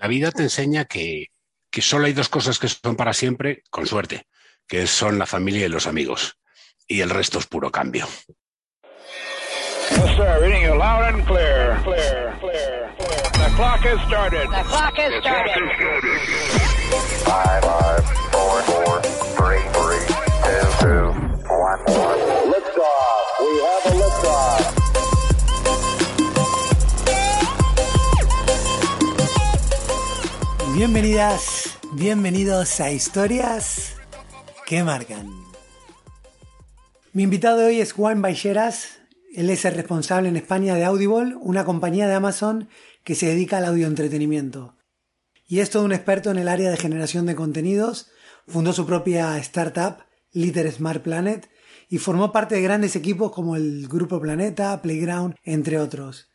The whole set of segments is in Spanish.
La vida te enseña que, que solo hay dos cosas que son para siempre, con suerte, que son la familia y los amigos. Y el resto es puro cambio. Yes, sir. Reading you loud and clear. Clear, clear, clear. The clock has started. The clock has started. Five, five, four, four, three, three, two, two, one, one. Liftoff. We have a liftoff. Bienvenidas, bienvenidos a Historias que Marcan. Mi invitado de hoy es Juan Baixeras. Él es el responsable en España de Audible, una compañía de Amazon que se dedica al audioentretenimiento. Y es todo un experto en el área de generación de contenidos. Fundó su propia startup, Liter Smart Planet, y formó parte de grandes equipos como el Grupo Planeta, Playground, entre otros.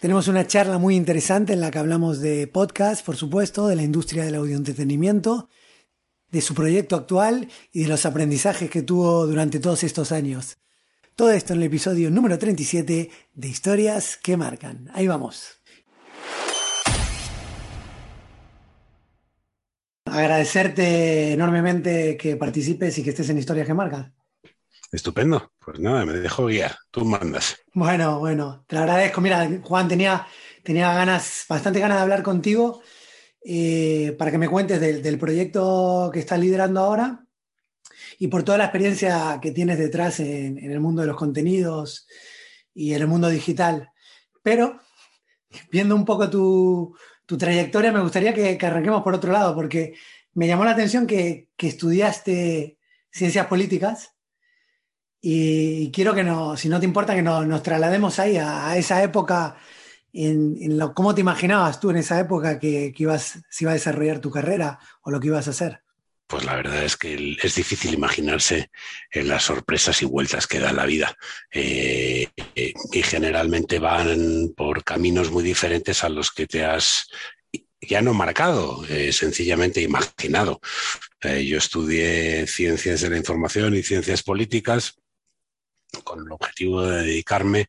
Tenemos una charla muy interesante en la que hablamos de podcast, por supuesto, de la industria del audioentretenimiento, de su proyecto actual y de los aprendizajes que tuvo durante todos estos años. Todo esto en el episodio número 37 de Historias que Marcan. Ahí vamos. Agradecerte enormemente que participes y que estés en Historias que Marcan. Estupendo. Pues nada, me dejo guiar. Tú mandas. Bueno, bueno, te lo agradezco. Mira, Juan, tenía, tenía ganas, bastante ganas de hablar contigo eh, para que me cuentes del, proyecto que estás liderando ahora y por toda la experiencia que tienes detrás en, el mundo de los contenidos y en el mundo digital. Pero, viendo un poco tu, tu trayectoria, me gustaría que, que, arranquemos por otro lado, porque me llamó la atención que estudiaste ciencias políticas y quiero que no, si no te importa, que nos, nos traslademos ahí a, esa época, en, lo, cómo te imaginabas tú en esa época que, que ibas, si iba a desarrollar tu carrera o lo que ibas a hacer. Pues la verdad es que es difícil imaginarse en las sorpresas y vueltas que da la vida. Eh, eh, y generalmente van por caminos muy diferentes a los que te has ya no marcado, eh, sencillamente imaginado. Eh, yo estudié ciencias de la información y ciencias políticas con el objetivo de dedicarme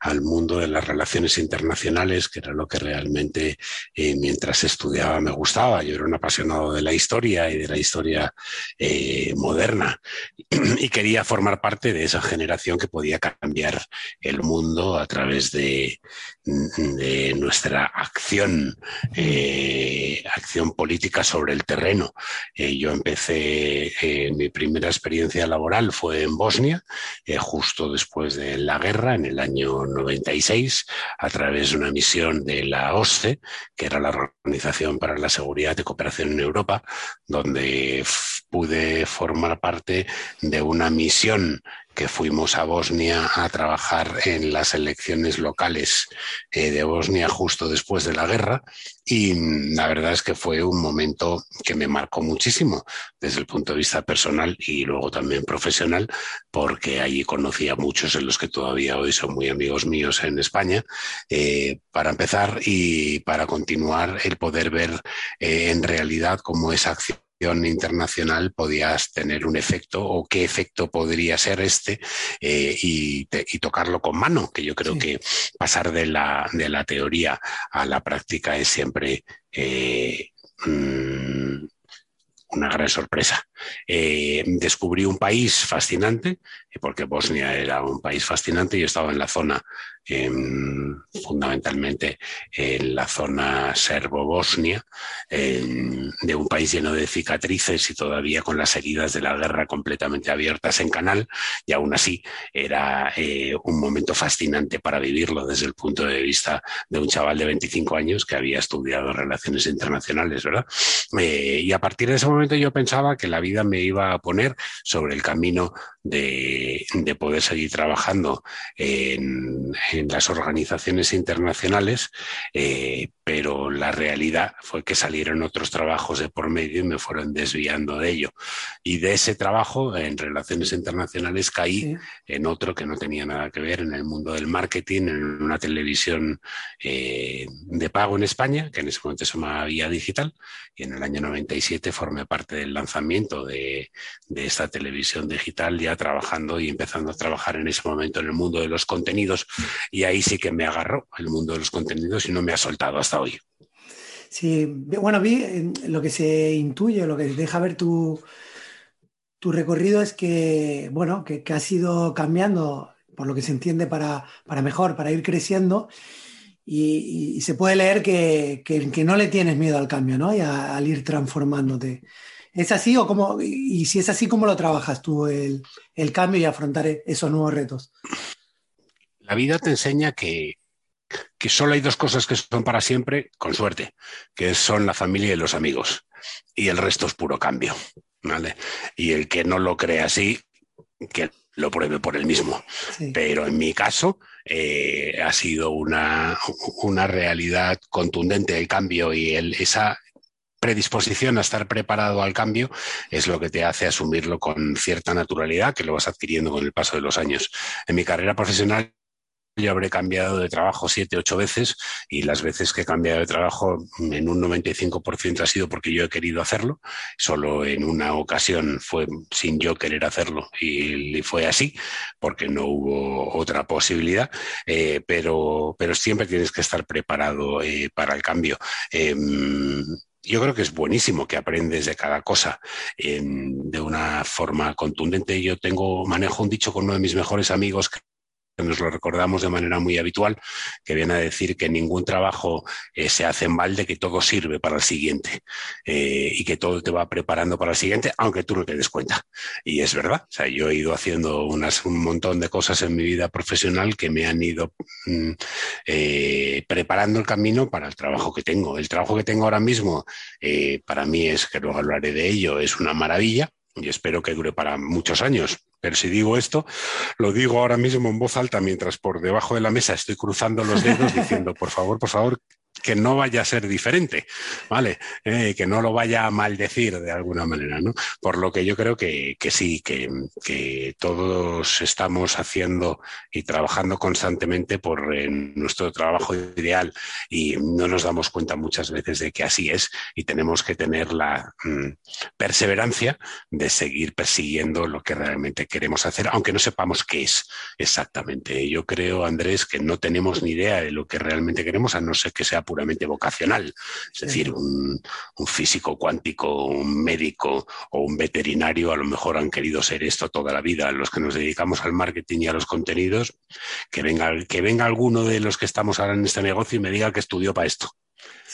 al mundo de las relaciones internacionales, que era lo que realmente eh, mientras estudiaba me gustaba. Yo era un apasionado de la historia y de la historia eh, moderna y quería formar parte de esa generación que podía cambiar el mundo a través de, nuestra acción, eh, acción política sobre el terreno. Yo empecé, mi primera experiencia laboral fue en Bosnia, justo después de la guerra, en el año 96, a través de una misión de la OSCE, que era la Organización para la Seguridad y Cooperación en Europa, donde pude formar parte de una misión que fuimos a Bosnia a trabajar en las elecciones locales eh, de Bosnia justo después de la guerra. Y la verdad es que fue un momento que me marcó muchísimo desde el punto de vista personal y luego también profesional porque allí conocí a muchos de los que todavía hoy son muy amigos míos en España. Eh, para empezar y para continuar el poder ver eh, en realidad cómo esa acción internacional podías tener un efecto o qué efecto podría ser este eh, y, te, y, tocarlo con mano, que yo creo sí. que pasar de la, de la teoría a la práctica es siempre eh, mmm, una gran sorpresa. Eh, descubrí un país fascinante, porque Bosnia era un país fascinante. Yo estaba en la zona, eh, fundamentalmente en la zona serbo-bosnia, eh, de un país lleno de cicatrices y todavía con las heridas de la guerra completamente abiertas en canal. Y aún así era eh, un momento fascinante para vivirlo desde el punto de vista de un chaval de 25 años que había estudiado relaciones internacionales, ¿verdad? Eh, y a partir de ese momento yo pensaba que la vida me iba a poner sobre el camino de, de poder seguir trabajando en, en, las organizaciones internacionales, eh, pero la realidad fue que salieron otros trabajos de por medio y me fueron desviando de ello. Y de ese trabajo en relaciones internacionales caí sí. en otro que no tenía nada que ver en el mundo del marketing, en una televisión eh, de pago en España, que en ese momento se llamaba Vía Digital, y en el año 97 formé parte del lanzamiento de, de esta televisión digital ya trabajando y empezando a trabajar en ese momento en el mundo de los contenidos y ahí sí que me agarró el mundo de los contenidos y no me ha soltado hasta hoy. Sí, bueno, vi eh, lo que se intuye, lo que deja ver tu, tu recorrido es que, bueno, que, que has ido cambiando, por lo que se entiende, para, para mejor, para ir creciendo. Y, y se puede leer que, que- que no le tienes miedo al cambio, ¿no? Y a- al ir transformándote. ¿Es así o cómo? Y si es así, ¿cómo lo trabajas tú, el, el cambio y afrontar e- esos nuevos retos? La vida te enseña que, que solo hay dos cosas que son para siempre, con suerte, que son la familia y los amigos. Y el resto es puro cambio. ¿vale? Y el que no lo cree así, que lo pruebe por él mismo. Sí. Pero en mi caso eh, ha sido una, una realidad contundente el cambio y el, esa predisposición a estar preparado al cambio es lo que te hace asumirlo con cierta naturalidad que lo vas adquiriendo con el paso de los años. En mi carrera profesional yo habré cambiado de trabajo siete, ocho veces y las veces que he cambiado de trabajo en un 95% ha sido porque yo he querido hacerlo. Solo en una ocasión fue sin yo querer hacerlo y, fue así porque no hubo otra posibilidad. Eh, pero, pero siempre tienes que estar preparado eh, para el cambio. Eh, yo creo que es buenísimo que aprendes de cada cosa de una forma contundente. Yo tengo, manejo un dicho con uno de mis mejores amigos nos lo recordamos de manera muy habitual, que viene a decir que ningún trabajo eh, se hace en balde, que todo sirve para el siguiente eh, y que todo te va preparando para el siguiente, aunque tú no te des cuenta. Y es verdad, o sea, yo he ido haciendo un montón de cosas en mi vida profesional que me han ido mm, eh, preparando el camino para el trabajo que tengo. El trabajo que tengo ahora mismo, para mí es, que luego hablaré de ello, es una maravilla y espero que dure para muchos años. Pero si digo esto, lo digo ahora mismo en voz alta mientras por debajo de la mesa estoy cruzando los dedos diciendo, por favor, por favor, que no vaya a ser diferente, ¿vale? Eh, que no lo vaya a maldecir de alguna manera, ¿no? Por lo que yo creo que, que sí, que, que, todos estamos haciendo y trabajando constantemente por eh, nuestro trabajo ideal y no nos damos cuenta muchas veces de que así es y tenemos que tener la mm, perseverancia de seguir persiguiendo lo que realmente queremos hacer, aunque no sepamos qué es exactamente. Yo creo, Andrés, que no tenemos ni idea de lo que realmente queremos, a no ser que sea puramente vocacional. Es decir, un, un, físico cuántico, un médico o un veterinario a lo mejor han querido ser esto toda la vida. Los que nos dedicamos al marketing y a los contenidos, que venga, que venga alguno de los que estamos ahora en este negocio y me diga que estudió para esto.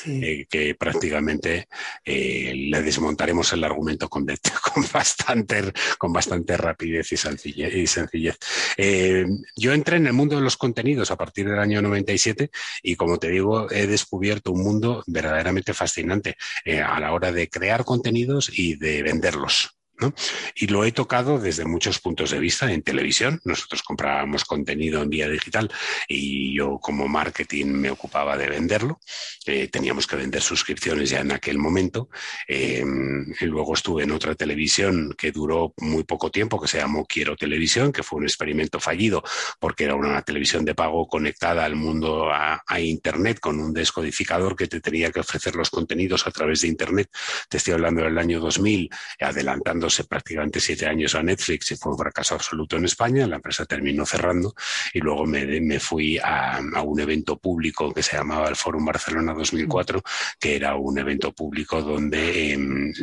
Eh, que prácticamente eh, le desmontaremos el argumento con, bastante, con bastante rapidez y sencillez. Y sencillez. Eh, yo entré en el mundo de los contenidos a partir del año 97 y como te digo, he descubierto un mundo verdaderamente fascinante a la hora de crear contenidos y de venderlos. Y lo he tocado desde muchos puntos de vista en televisión. Nosotros comprábamos contenido en vía digital y yo como marketing me ocupaba de venderlo. Eh, teníamos que vender suscripciones ya en aquel momento. Eh, luego estuve en otra televisión que duró muy poco tiempo, que se llamó Quiero Televisión, que fue un experimento fallido porque era una televisión de pago conectada al mundo a, a Internet con un descodificador que te tenía que ofrecer los contenidos a través de Internet. Te estoy hablando del año 2000, adelantando prácticamente siete años a Netflix y fue un fracaso absoluto en España. La empresa terminó cerrando y luego me, me fui a, un evento público que se llamaba el Fórum Barcelona 2004, que era un evento público donde eh,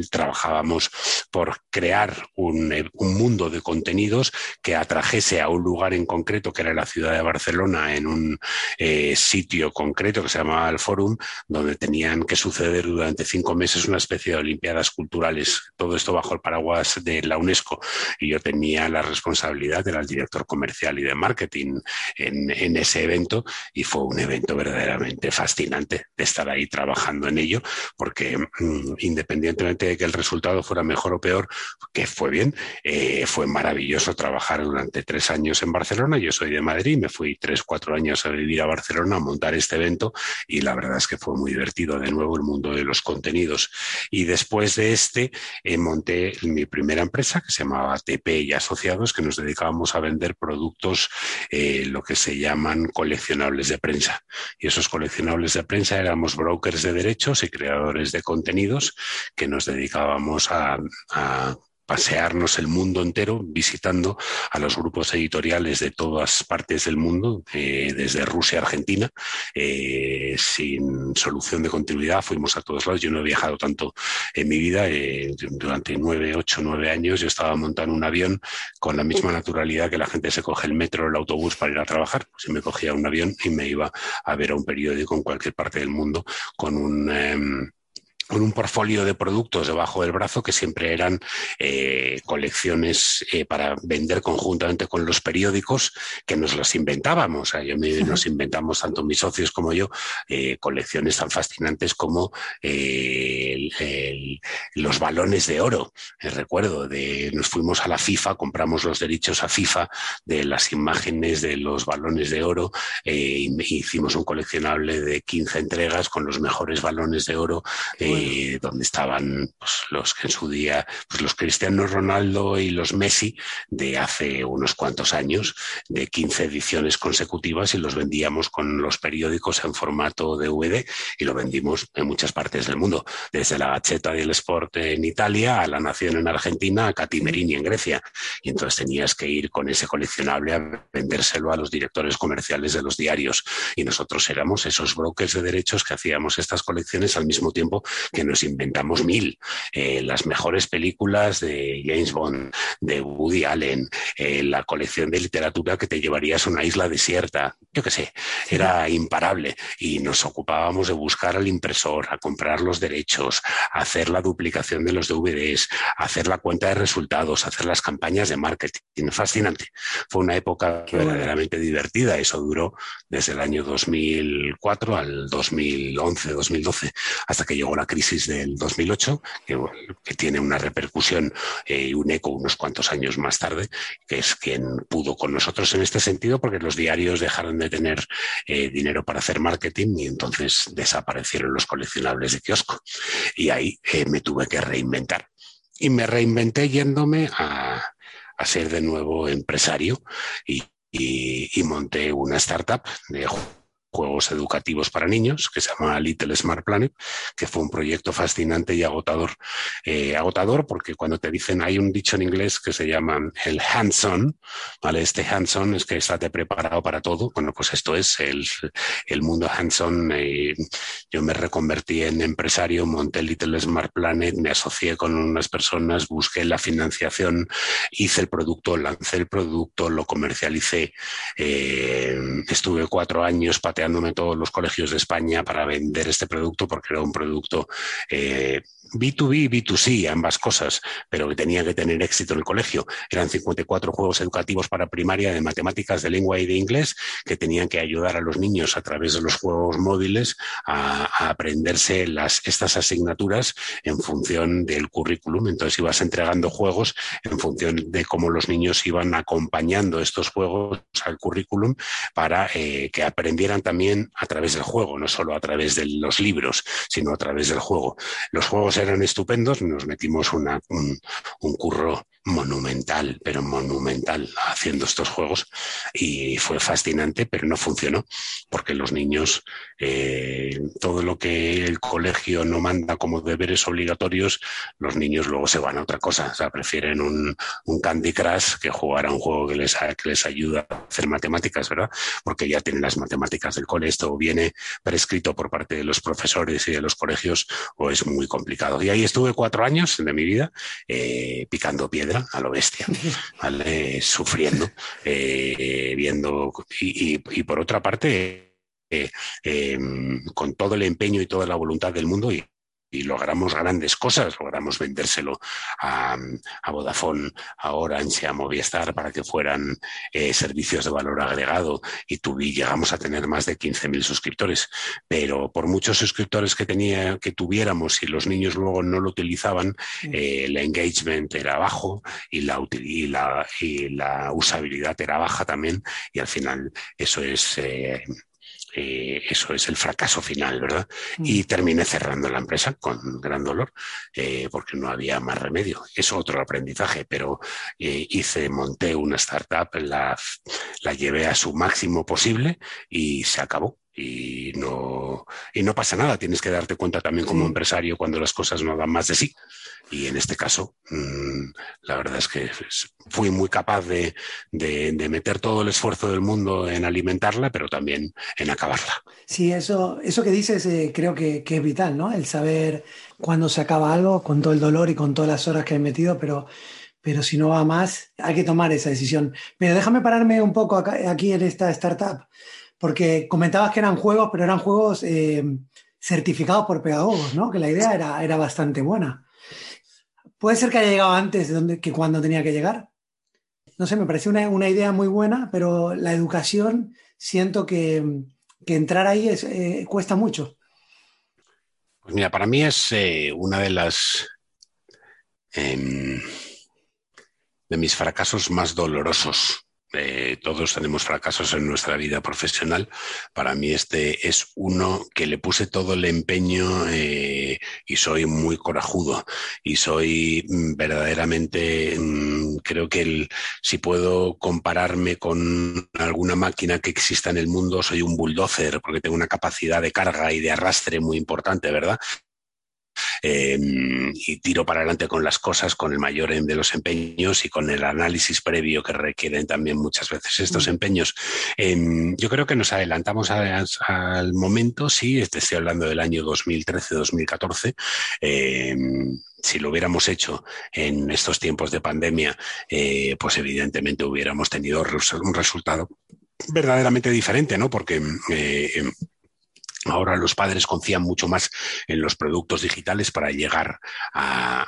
trabajábamos por crear un, un, mundo de contenidos que atrajese a un lugar en concreto, que era la ciudad de Barcelona, en un eh, sitio concreto que se llamaba el Fórum, donde tenían que suceder durante cinco meses una especie de Olimpiadas culturales. Todo esto bajo el paraguas de la UNESCO. Y yo tenía la responsabilidad, era el director comercial y de marketing en, ese evento y fue un evento verdaderamente fascinante de estar ahí trabajando en ello porque mmm, independientemente de que el resultado fuera mejor o peor, que fue bien, eh, fue maravilloso trabajar durante tres años en Barcelona, yo soy de Madrid, me fui tres, cuatro años a vivir a Barcelona a montar este evento y la verdad es que fue muy divertido de nuevo el mundo de los contenidos. Y después de este eh, monté mi primera empresa que se llamaba TP y Asociados, que nos dedicábamos a vender productos, eh, lo que se llaman coleccionables de prensa. Y esos coleccionables de prensa éramos brokers de derechos y creadores de contenidos que nos dedicábamos a, a pasearnos el mundo entero visitando a los grupos editoriales de todas partes del mundo, eh, desde Rusia a Argentina, eh, sin solución de continuidad. Fuimos a todos lados. Yo no he viajado tanto en mi vida. Eh, durante nueve, ocho, nueve años yo estaba montando un avión con la misma naturalidad que la gente se coge el metro o el autobús para ir a trabajar. Pues me cogía un avión y me iba a ver a un periódico en cualquier parte del mundo con un... Con un portfolio de productos debajo del brazo que siempre eran eh, colecciones eh, para vender conjuntamente con los periódicos que nos las inventábamos. yo nos inventamos, tanto mis socios como yo, eh, colecciones tan fascinantes como los balones de oro. recuerdo, de, nos fuimos a la FIFA, compramos los derechos a FIFA de las imágenes de los balones de oro hicimos un coleccionable de 15 entregas con los mejores balones de oro. Donde estaban pues, los que en su día, pues los Cristiano Ronaldo y los Messi de hace unos cuantos años, de 15 ediciones consecutivas y los vendíamos con los periódicos en formato DVD y lo vendimos en muchas partes del mundo, desde la Gacheta del Sport en Italia a La Nación en Argentina, a Catimerini en Grecia. Y entonces tenías que ir con ese coleccionable a vendérselo a los directores comerciales de los diarios. Y nosotros éramos esos brokers de derechos que hacíamos estas colecciones al mismo tiempo que nos inventamos mil. Eh, las mejores películas de James Bond, de Woody Allen, eh, la colección de literatura que te llevarías a una isla desierta, yo qué sé, era imparable. Y nos ocupábamos de buscar al impresor, a comprar los derechos, a hacer la duplicación de los DVDs, a hacer la cuenta de resultados, a hacer las campañas de marketing. Fascinante. Fue una época verdaderamente divertida. Eso duró desde el año 2004 al 2011, 2012, hasta que llegó la crisis del 2008, que, que tiene una repercusión eh, y un eco unos cuantos años más tarde, que es quien pudo con nosotros en este sentido, porque los diarios dejaron de tener eh, dinero para hacer marketing y entonces desaparecieron los coleccionables de kiosco. Y ahí eh, me tuve que reinventar. Y me reinventé yéndome a, a ser de nuevo empresario y, y, y monté una startup de juegos educativos para niños, que se llama Little Smart Planet, que fue un proyecto fascinante y agotador. Eh, agotador porque cuando te dicen, hay un dicho en inglés que se llama el hands-on, ¿vale? Este hands-on es que estate preparado para todo. Bueno, pues esto es el, el mundo hands-on. Eh, yo me reconvertí en empresario, monté Little Smart Planet, me asocié con unas personas, busqué la financiación, hice el producto, lancé el producto, lo comercialicé. Eh, estuve cuatro años pateando todos los colegios de España para vender este producto porque era un producto eh, B2B y B2C, ambas cosas, pero que tenía que tener éxito en el colegio. Eran 54 juegos educativos para primaria de matemáticas, de lengua y de inglés que tenían que ayudar a los niños a través de los juegos móviles a, aprenderse las, estas asignaturas en función del currículum. Entonces ibas entregando juegos en función de cómo los niños iban acompañando estos juegos al currículum para eh, que aprendieran también a través del juego, no solo a través de los libros, sino a través del juego. Los juegos eran estupendos, nos metimos una, un, un curro monumental, pero monumental, haciendo estos juegos y fue fascinante, pero no funcionó, porque los niños, eh, todo lo que el colegio no manda como deberes obligatorios, los niños luego se van a otra cosa, o sea, prefieren un, un Candy Crush que jugar a un juego que les, que les ayuda a hacer matemáticas, ¿verdad? Porque ya tienen las matemáticas del cole, esto viene prescrito por parte de los profesores y de los colegios, o es muy complicado. Y ahí estuve cuatro años de mi vida eh, picando a lo bestia, sufriendo, eh, viendo. Y, por otra parte, eh, em, con todo el empeño y toda la voluntad del mundo y, y logramos grandes cosas, logramos vendérselo a, a Vodafone, a Orange, a Movistar para que fueran eh, servicios de valor agregado. Y llegamos a tener más de 15.000 suscriptores. Pero por muchos suscriptores que, tenía, que tuviéramos y los niños luego no lo utilizaban, eh, el engagement era bajo y la, y, la, y la usabilidad era baja también. Y al final eso es... Eh, eh, eso es el fracaso final, ¿verdad? Mm. Y terminé cerrando la empresa con gran dolor, eh, porque no había más remedio. Es otro aprendizaje, pero eh, hice, monté una startup, la, la llevé a su máximo posible y se acabó y no, y no pasa nada. Tienes que darte cuenta también como empresario cuando las cosas no dan más de sí. Y en este caso, mm, la verdad es que fui muy capaz de, de- de meter todo el esfuerzo del mundo en alimentarla, pero también en acabarla. Sí, eso, eso que dices eh, creo que, que es vital, ¿no? El saber cuándo se acaba algo, con todo el dolor y con todas las horas que he metido, pero, pero si no va más, hay que tomar esa decisión. Pero déjame pararme un poco acá- aquí en esta startup, porque comentabas que eran juegos, pero eran juegos eh, certificados por pedagogos, ¿no? Que la idea era, era bastante buena. ¿Puede ser que haya llegado antes de donde, que cuando tenía que llegar? No sé, me pareció una, una idea muy buena, pero la educación siento que, que entrar ahí es, eh, cuesta mucho. Pues mira, para mí es eh, una de las em, de mis fracasos más dolorosos. Eh, todos tenemos fracasos en nuestra vida profesional. Para mí este es uno que le puse todo el empeño eh, y soy muy corajudo y soy mm, verdaderamente, mm, creo que el- si puedo compararme con alguna máquina que exista en el mundo, soy un bulldozer porque tengo una capacidad de carga y de arrastre muy importante, ¿verdad? Eh, y tiro para adelante con las cosas con el mayor de los empeños y con el análisis previo que requieren también muchas veces estos Mm. empeños. Eh, yo creo que nos adelantamos a- al momento, sí, este, estoy hablando del año 2013-2014. eh, si lo hubiéramos hecho en estos tiempos de pandemia, eh, pues evidentemente hubiéramos tenido un resultado verdaderamente diferente, ¿no? Porque eh, em, Ahora los padres confían mucho más en los productos digitales para llegar a,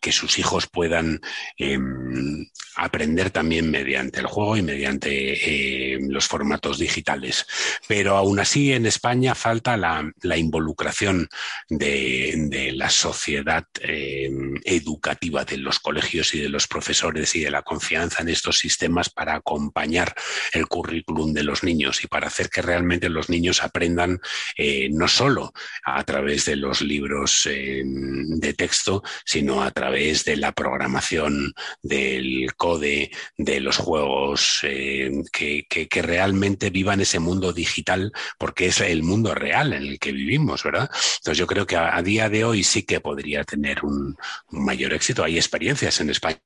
que sus hijos puedan em, aprender también mediante el juego y mediante em, los formatos digitales. Pero aún así en España falta la, involucración de, de la sociedad em, educativa, de los colegios y de los profesores y de la confianza en estos sistemas para acompañar el currículum de los niños y para hacer que realmente los niños aprendan eh, no solo a través de los libros eh, de texto, sino a través de la programación, del code, de los juegos, eh, que, realmente vivan ese mundo digital, porque es el mundo real en el que vivimos, ¿verdad? Entonces yo creo que a, día de hoy sí que podría tener un mayor éxito. Hay experiencias en España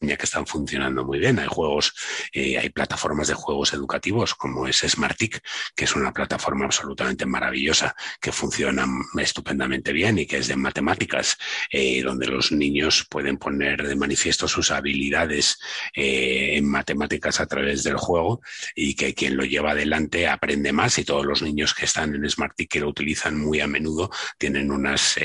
que están funcionando muy bien. Hay juegos, eh, hay plataformas de juegos educativos como es Smartic, que es una plataforma absolutamente maravillosa, que funciona estupendamente bien y que es de matemáticas, eh, donde los niños pueden poner de manifiesto sus habilidades eh, en matemáticas a través del juego y que quien lo lleva adelante aprende más y todos los niños que están en Smartic que lo utilizan muy a menudo tienen unas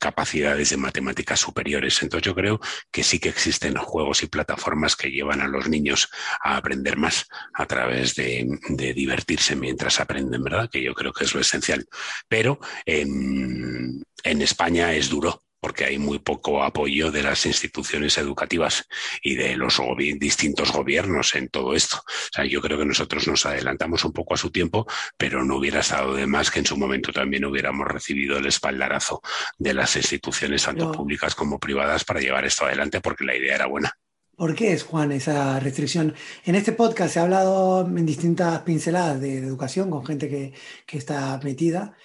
capacidades de matemáticas superiores. Entonces yo creo que sí que existen juegos y plataformas que llevan a los niños a aprender más a través de, divertirse mientras aprenden, ¿verdad? Que yo creo que es lo esencial. Pero en España es duro porque hay muy poco apoyo de las instituciones educativas y de los gobi- distintos gobiernos en todo esto. O sea, yo creo que nosotros nos adelantamos un poco a su tiempo, pero no hubiera estado de más que en su momento también hubiéramos recibido el espaldarazo de las instituciones, tanto públicas como privadas, para llevar esto adelante, porque la idea era buena. ¿Por qué es, Juan, esa restricción? En este podcast se ha hablado en distintas pinceladas de, de educación con gente que, que está metida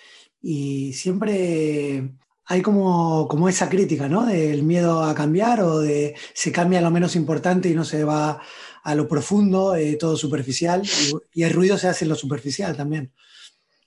y siempre hay como, esa crítica, ¿no? Del miedo a cambiar o de se cambia lo menos importante y no se va a lo profundo, eh, todo superficial y, el ruido se hace en lo superficial también.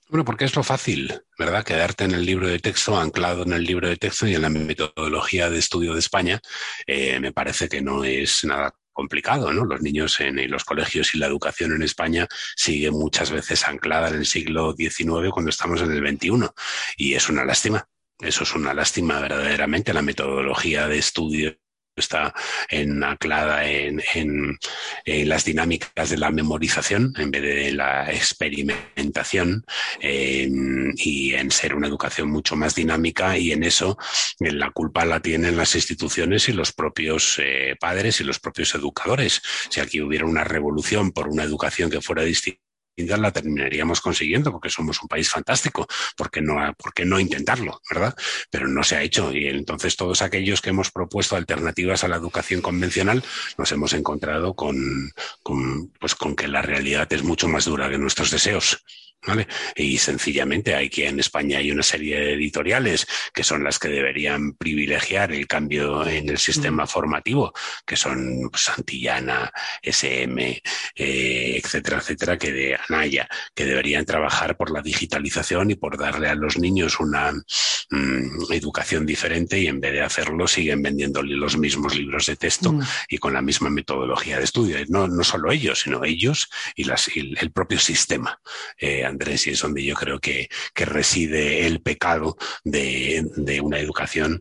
Bueno, porque es lo fácil, ¿verdad? Quedarte en el libro de texto, anclado en el libro de texto y en la metodología de estudio de España, eh, me parece que no es nada complicado, ¿no? Los niños en, en los colegios y la educación en España sigue muchas veces anclada en el siglo XIX cuando estamos en el XXI y es una lástima. Eso es una lástima verdaderamente. La metodología de estudio está en, anclada en, en, las dinámicas de la memorización en vez de la experimentación y en ser una educación mucho más dinámica y en eso en la culpa la tienen las instituciones y los propios eh, padres y los propios educadores. Si aquí hubiera una revolución por una educación que fuera distinta, la terminaríamos consiguiendo porque somos un país fantástico, porque no, porque no intentarlo, verdad? Pero no se ha hecho y entonces todos aquellos que hemos propuesto alternativas a la educación convencional nos hemos encontrado con, con, pues con que la realidad es mucho más dura que nuestros deseos. ¿Vale? Y sencillamente hay que en España hay una serie de editoriales que son las que deberían privilegiar el cambio en el sistema mm. formativo, que son Santillana, SM, eh, etcétera, etcétera, que de Anaya, que deberían trabajar por la digitalización y por darle a los niños una mm, educación diferente y en vez de hacerlo siguen vendiéndole los mismos libros de texto mm. y con la misma metodología de estudio. No, no solo ellos, sino ellos y, las, y el propio sistema. Eh, Andrés, y es donde yo creo que, que reside el pecado de, de una educación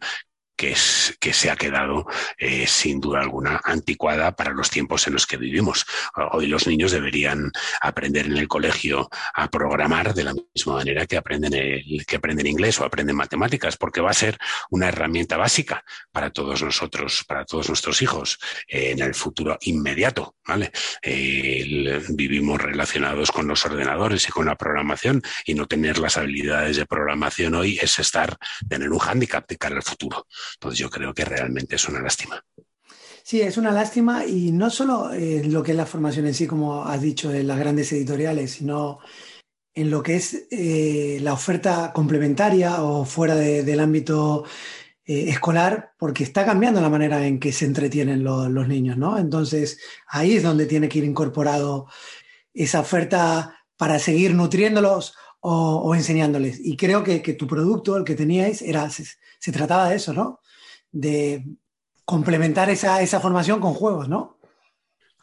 que, es, que se ha quedado eh, sin duda alguna anticuada para los tiempos en los que vivimos. Hoy los niños deberían aprender en el colegio a programar de la misma manera que aprenden, el, que aprenden inglés o aprenden matemáticas, porque va a ser una herramienta básica para todos nosotros, para todos nuestros hijos eh, en el futuro inmediato. ¿vale? Vivimos relacionados con los ordenadores y con la programación y no tener las habilidades de programación hoy es estar, tener un hándicap de cara al futuro. Entonces yo creo que realmente es una lástima. Sí, es una lástima y no solo en lo que es la formación en sí, como has dicho, en las grandes editoriales, sino en lo que es eh, la oferta complementaria o fuera del ámbito eh, escolar, porque está cambiando la manera en que se entretienen los niños, ¿no? Entonces ahí es donde tiene que ir incorporado esa oferta para seguir nutriéndolos o, enseñándoles. Y creo que, que, tu producto, el que teníais, era, se trataba de eso, ¿no? De complementar esa, esa formación con juegos, ¿no?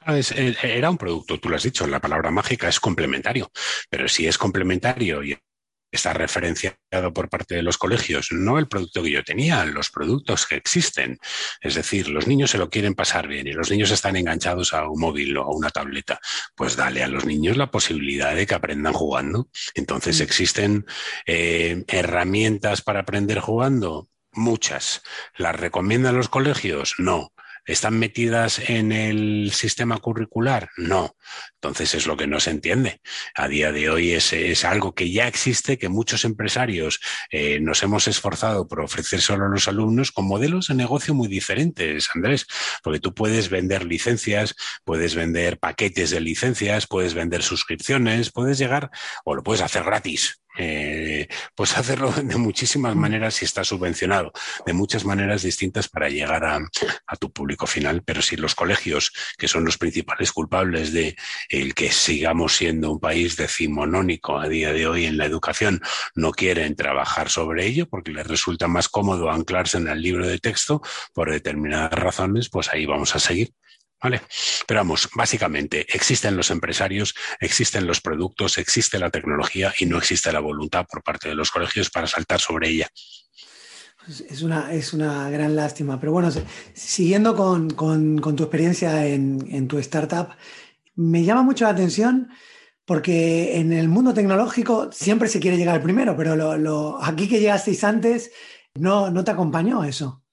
Eh, era un producto, tú lo has dicho, la palabra mágica es complementario, pero si es complementario y está referenciado por parte de los colegios, no el producto que yo tenía, los productos que existen. Es decir, los niños se lo quieren pasar bien y los niños están enganchados a un móvil o a una tableta. Pues dale a los niños la posibilidad de que aprendan jugando. Entonces, mm. ¿existen eh, herramientas para aprender jugando? Muchas. ¿Las recomiendan los colegios? No. ¿Están metidas en el sistema curricular? No. Entonces es lo que no se entiende. A día de hoy es, es algo que ya existe, que muchos empresarios eh, nos hemos esforzado por ofrecer solo a los alumnos con modelos de negocio muy diferentes, Andrés, porque tú puedes vender licencias, puedes vender paquetes de licencias, puedes vender suscripciones, puedes llegar o lo puedes hacer gratis eh, pues hacerlo de muchísimas maneras si está subvencionado, de muchas maneras distintas para llegar a, tu público final. Pero si los colegios, que son los principales culpables de el que sigamos siendo un país decimonónico a día de hoy en la educación, no quieren trabajar sobre ello porque les resulta más cómodo anclarse en el libro de texto por determinadas razones, pues ahí vamos a seguir. ¿Vale? Pero vamos, básicamente existen los empresarios, existen los productos, existe la tecnología y no existe la voluntad por parte de los colegios para saltar sobre ella. Pues es una, es una gran lástima. Pero bueno, siguiendo con, tu experiencia en, tu startup, me llama mucho la atención porque en el mundo tecnológico siempre se quiere llegar primero, pero lo, aquí que llegasteis antes no, no te acompañó eso.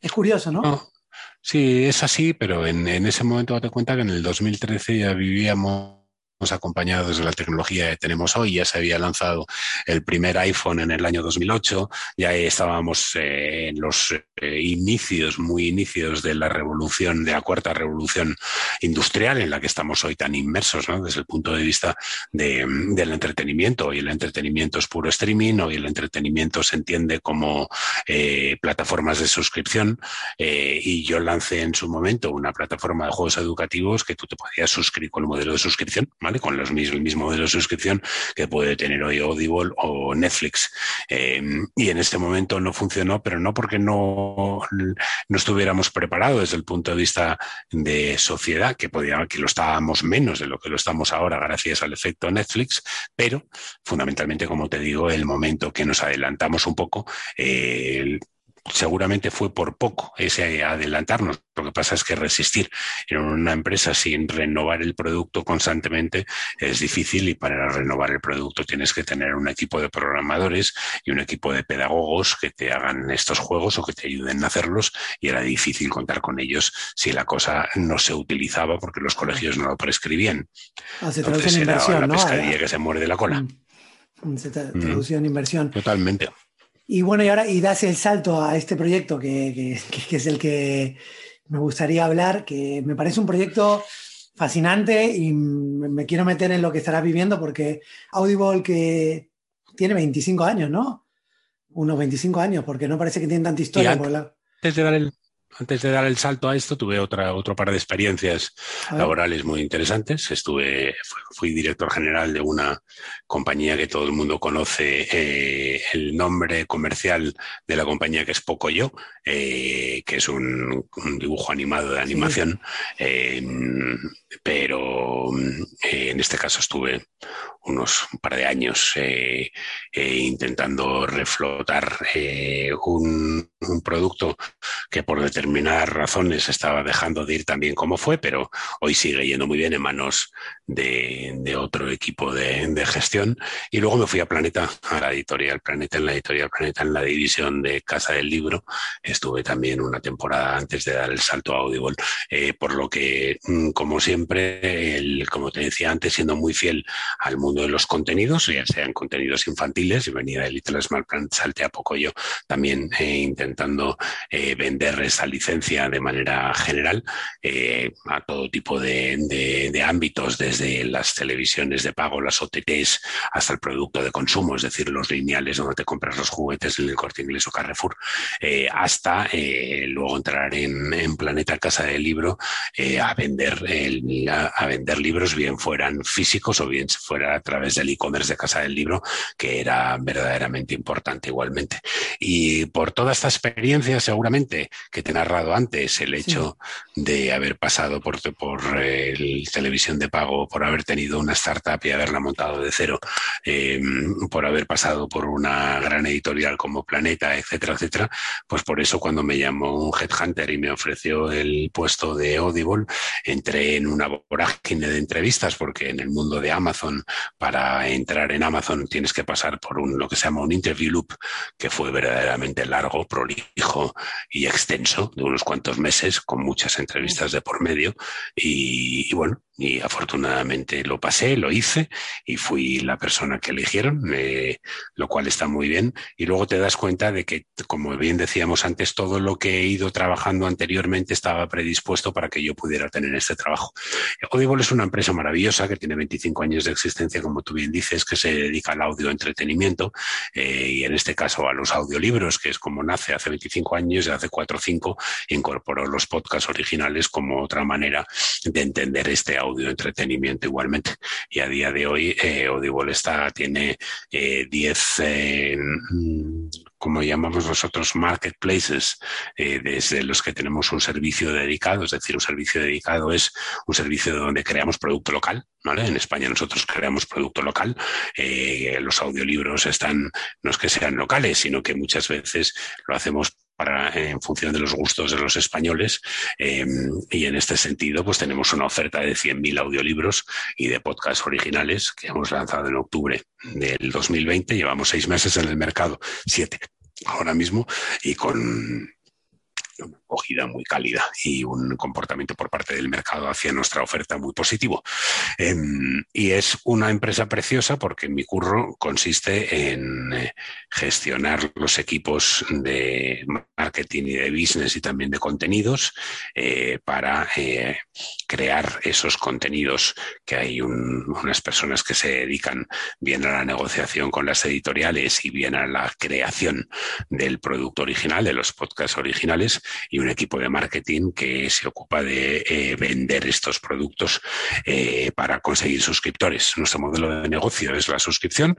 Es curioso, ¿no? no Sí, es así, pero en, en ese momento date cuenta que en el 2013 ya vivíamos acompañados de la tecnología que tenemos hoy. Ya se había lanzado el primer iPhone en el año 2008, ya estábamos eh, en los eh, inicios, muy inicios de la revolución, de la cuarta revolución industrial en la que estamos hoy tan inmersos, ¿no? desde el punto de vista de, del entretenimiento. Y el entretenimiento es puro streaming, hoy el entretenimiento se entiende como eh, plataformas de suscripción. y yo lancé en su momento una plataforma de juegos educativos que tú te podías suscribir con el modelo de suscripción, con los mismos, el mismo modelo de suscripción que puede tener hoy Audible o Netflix. Em, y en este momento no funcionó, pero no porque no, no estuviéramos preparados desde el punto de vista de sociedad, que podía, que lo estábamos menos de lo que lo estamos ahora gracias al efecto Netflix, pero fundamentalmente, como te digo, el momento que nos adelantamos un poco, seguramente fue por poco ese adelantarnos. Lo que pasa es que resistir en una empresa sin renovar el producto constantemente es difícil y para renovar el producto tienes que tener un equipo de programadores y un equipo de pedagogos que te hagan estos juegos o que te ayuden a hacerlos y era difícil contar con ellos si la cosa no se utilizaba porque los colegios no lo prescribían. Ah, se Entonces era la ¿no? pescadilla que se muere de la cola. Mm, Se traduce en inversión. Totalmente. Y bueno, y ahora y das el salto a este proyecto que, que- es el que me gustaría hablar, que me parece un proyecto fascinante y me quiero meter en lo que estarás viviendo porque Audible que tiene 25 años, ¿no? Unos 25 años, porque no parece que tiene tanta historia. la- Antes de dar el, antes de dar el salto a esto, tuve otra, otro par de experiencias laborales muy interesantes. Estuve, fu- fui director general de una compañía que todo el mundo conoce, eh, el nombre comercial de la compañía que es Pocoyo, eh, que es un, un dibujo animado de animación, eh, pero eh, en este caso estuve unos un par de años eh, eh, intentando reflotar un, un producto que por determinadas razones estaba dejando de ir tan bien como fue, pero hoy sigue yendo muy bien en manos de, otro equipo de, gestión. Y luego me fui a Planeta, a la editorial Planeta, en la editorial Planeta, en la división de Casa del Libro. Estuve también una temporada antes de dar el salto a Audible. Eh, por lo que, mm, como siempre, como te decía antes, siendo muy fiel al mundo de los contenidos, ya sean contenidos infantiles, y venía de Little Small Planet, salte a poco yo, también eh, intentando eh, vender esta licencia de manera general a todo tipo de- de ámbitos, desde las televisiones de pago, las OTTs, hasta el producto de consumo, es decir, los lineales donde te compras los juguetes en el corte inglés o Carrefour, eh, hasta eh, luego entrar en, en Planeta Casa del Libro eh, a, vender el- a, a vender libros, bien fueran físicos o bien fuera a través del e-commerce de Casa del Libro, que era verdaderamente importante igualmente. Y por toda esta experiencia, seguramente, que te he narrado antes, el hecho de haber pasado por, por el televisión de pago, por haber tenido una startup y haberla montado de cero, eh, por haber pasado por una gran editorial como Planeta, etcétera, etcétera, pues por eso cuando me llamó un headhunter y me ofreció el puesto de Audible, entré en una vorágine de entrevistas, porque en el mundo de Amazon, para entrar en Amazon tienes que pasar por un, lo que se llama un interview loop, que fue verdaderamente largo, prolijo y extenso, de unos cuantos meses, con muchas entrevistas de por medio. Y, y bueno, y afortunadamente lo pasé, lo hice y fui la persona que eligieron, lo cual está muy bien. Y luego te das cuenta de que, como bien decíamos antes, todo lo que he ido trabajando anteriormente estaba predispuesto para que yo pudiera tener este trabajo. Audible es una empresa maravillosa que tiene 25 años de existencia, como tú bien dices, que se dedica al audio entretenimiento eh, y en este caso a los audiolibros, que es como nace hace 25 años y hace 4 o 5 incorporó los podcasts originales como otra manera de entender este audio entretenimiento igualmente. Y a día de hoy eh, Audible está, tiene eh, 10, eh, mm, como llamamos nosotros, marketplaces, eh, desde los que tenemos un servicio dedicado, es decir, un servicio dedicado es un servicio donde creamos producto local, ¿vale? En España nosotros creamos producto local, eh, los audiolibros están, no es que sean locales, sino que muchas veces lo hacemos para, en función de los gustos de los españoles eh, y en este sentido pues tenemos una oferta de 100.000 audiolibros y de podcasts originales que hemos lanzado en octubre del 2020, llevamos seis meses en el mercado, siete ahora mismo y con acogida muy cálida y un comportamiento por parte del mercado hacia nuestra oferta muy positivo. Eh, y es una empresa preciosa porque mi curro consiste en eh, gestionar los equipos de marketing y de business y también de contenidos eh, para eh, crear esos contenidos que hay un, unas personas que se dedican bien a la negociación con las editoriales y bien a la creación del producto original, de los podcasts originales y un equipo de marketing que se ocupa de eh, vender estos productos eh, para conseguir suscriptores. Nuestro modelo de negocio es la suscripción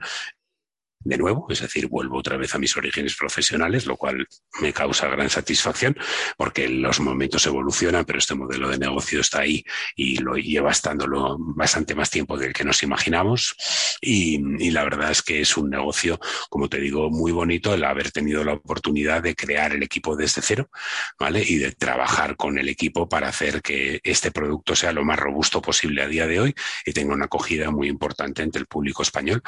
de nuevo, es decir, vuelvo otra vez a mis orígenes profesionales, lo cual me causa gran satisfacción porque los momentos evolucionan, pero este modelo de negocio está ahí y lo lleva estándolo bastante más tiempo del que nos imaginamos. Y, y la verdad es que es un negocio, como te digo, muy bonito el haber tenido la oportunidad de crear el equipo desde cero, ¿vale? Y de trabajar con el equipo para hacer que este producto sea lo más robusto posible a día de hoy y tenga una acogida muy importante entre el público español.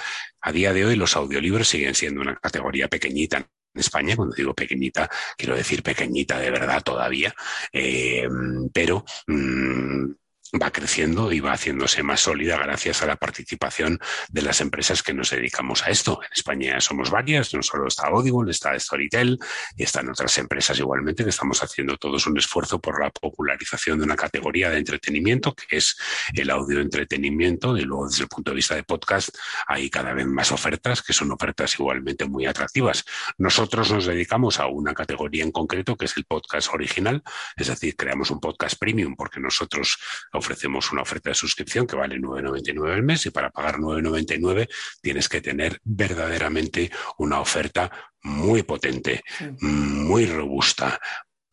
A día de hoy los audiolibros siguen siendo una categoría pequeñita en España, cuando digo pequeñita, quiero decir pequeñita de verdad todavía, eh, pero mmm, va creciendo y va haciéndose más sólida gracias a la participación de las empresas que nos dedicamos a esto. En España somos varias, no solo está Audible, está Storytel y están otras empresas igualmente que estamos haciendo todos un esfuerzo por la popularización de una categoría de entretenimiento que es el audio entretenimiento y luego desde el punto de vista de podcast hay cada vez más ofertas que son ofertas igualmente muy atractivas. Nosotros nos dedicamos a una categoría en concreto que es el podcast original, es decir, creamos un podcast premium porque nosotros ofrecemos una oferta de suscripción que vale 9,99 al mes y para pagar 9,99 tienes que tener verdaderamente una oferta muy potente, muy robusta,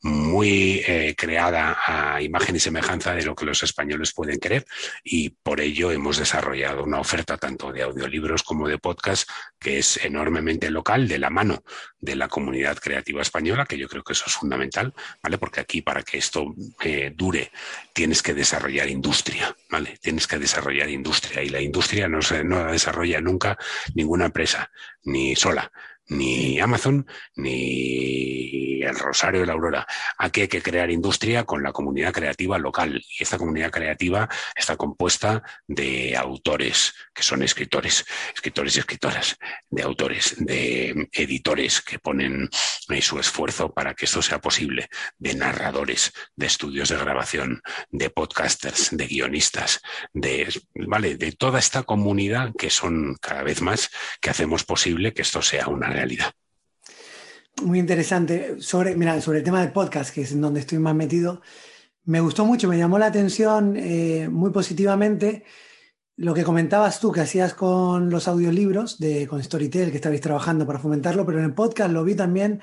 muy eh, creada a imagen y semejanza de lo que los españoles pueden querer y por ello hemos desarrollado una oferta tanto de audiolibros como de podcast que es enormemente local de la mano de la comunidad creativa española, que yo creo que eso es fundamental, ¿vale? Porque aquí para que esto eh, dure tienes que desarrollar industria, ¿vale? Tienes que desarrollar industria y la industria no se no la desarrolla nunca ninguna empresa, ni sola ni Amazon, ni el Rosario de la Aurora. Aquí hay que crear industria con la comunidad creativa local. Y esta comunidad creativa está compuesta de autores, que son escritores, escritores y escritoras, de autores, de editores que ponen su esfuerzo para que esto sea posible, de narradores, de estudios de grabación, de podcasters, de guionistas, de, vale, de toda esta comunidad que son cada vez más que hacemos posible que esto sea una realidad. Muy interesante. Sobre, mira, sobre el tema del podcast, que es en donde estoy más metido, me gustó mucho, me llamó la atención eh, muy positivamente lo que comentabas tú que hacías con los audiolibros, de, con Storytel, que estabais trabajando para fomentarlo, pero en el podcast lo vi también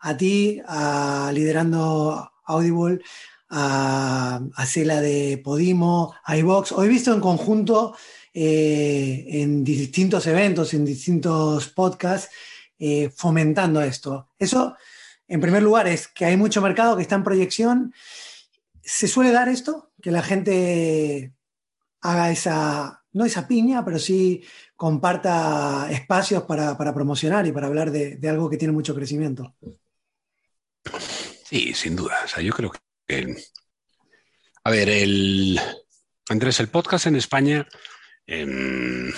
a ti, a, liderando Audible, a, a Cela de Podimo, a iVox. Hoy visto en conjunto eh, en distintos eventos, en distintos podcasts, eh, fomentando esto. Eso, en primer lugar, es que hay mucho mercado que está en proyección. ¿Se suele dar esto? Que la gente haga esa, no esa piña, pero sí comparta espacios para, promocionar y para hablar de, algo que tiene mucho crecimiento. Sí, sin duda. O sea, yo creo que. A ver, el. Andrés, el podcast en España eh,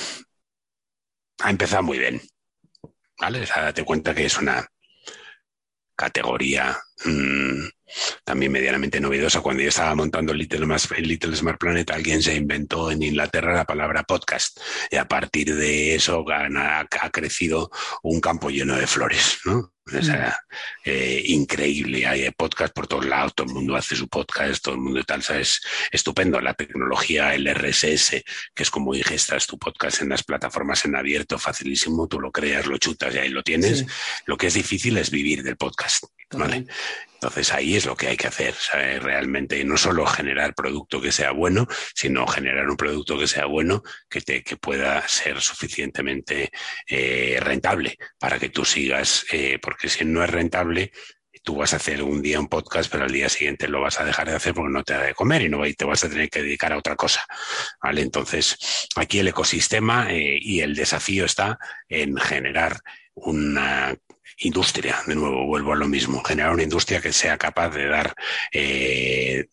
ha empezado muy bien. ¿Vale? O date cuenta que es una categoría mmm, también medianamente novedosa. Cuando yo estaba montando Little, Little, Smart Planet, alguien se inventó en Inglaterra la palabra podcast y a partir de eso ha, crecido un campo lleno de flores, ¿no? O sea, eh, increíble, hay podcast por todos lados, todo el mundo hace su podcast, todo el mundo y tal, ¿sabes? Estupendo, la tecnología, el RSS, que es como ingestas tu podcast en las plataformas en abierto, facilísimo, tú lo creas, lo chutas y ahí lo tienes. Sí. Lo que es difícil es vivir del podcast, ¿vale? Entonces ahí es lo que hay que hacer, ¿sabes? realmente, y no solo generar producto que sea bueno, sino generar un producto que sea bueno, que, te, que pueda ser suficientemente eh, rentable para que tú sigas, eh, porque si no es rentable, tú vas a hacer un día un podcast, pero al día siguiente lo vas a dejar de hacer porque no te da de comer y no y te vas a tener que dedicar a otra cosa. ¿vale? Entonces, aquí el ecosistema eh, y el desafío está en generar una industria, de nuevo vuelvo a lo mismo, generar una industria que sea capaz de dar, eh,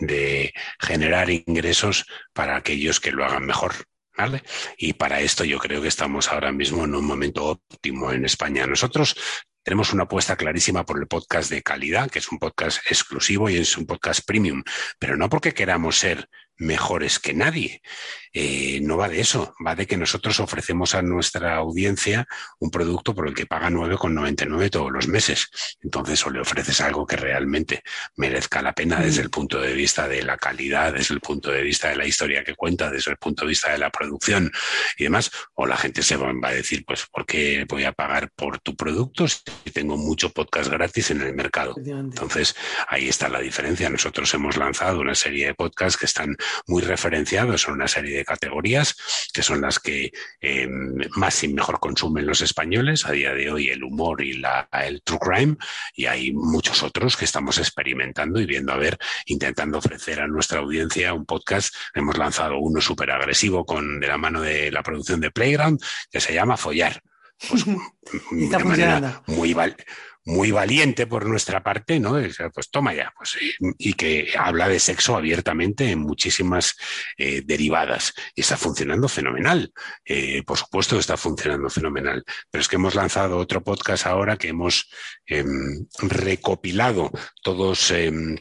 de generar ingresos para aquellos que lo hagan mejor. ¿Vale? Y para esto yo creo que estamos ahora mismo en un momento óptimo en España. Nosotros tenemos una apuesta clarísima por el podcast de calidad, que es un podcast exclusivo y es un podcast premium, pero no porque queramos ser mejores que nadie. Eh, no va de eso, va de que nosotros ofrecemos a nuestra audiencia un producto por el que paga 9,99 todos los meses. Entonces, o le ofreces algo que realmente merezca la pena desde el punto de vista de la calidad, desde el punto de vista de la historia que cuenta, desde el punto de vista de la producción y demás, o la gente se va a decir, pues, ¿por qué voy a pagar por tu producto si tengo mucho podcast gratis en el mercado? Entonces, ahí está la diferencia. Nosotros hemos lanzado una serie de podcasts que están muy referenciados en una serie de categorías, que son las que eh, más y mejor consumen los españoles a día de hoy, el humor y la, el true crime, y hay muchos otros que estamos experimentando y viendo a ver, intentando ofrecer a nuestra audiencia un podcast. Hemos lanzado uno súper agresivo con de la mano de la producción de Playground, que se llama Follar. Pues, de manera muy, val muy valiente por nuestra parte, ¿no? Pues toma ya, pues, y que habla de sexo abiertamente en muchísimas eh, derivadas. Y está funcionando fenomenal. Eh, por supuesto está funcionando fenomenal. Pero es que hemos lanzado otro podcast ahora que hemos em, recopilado todos em,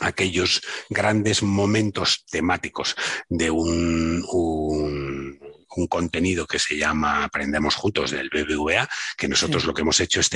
aquellos grandes momentos temáticos de un, un un contenido que se llama Aprendemos Juntos del BBVA, que nosotros lo que hemos hecho es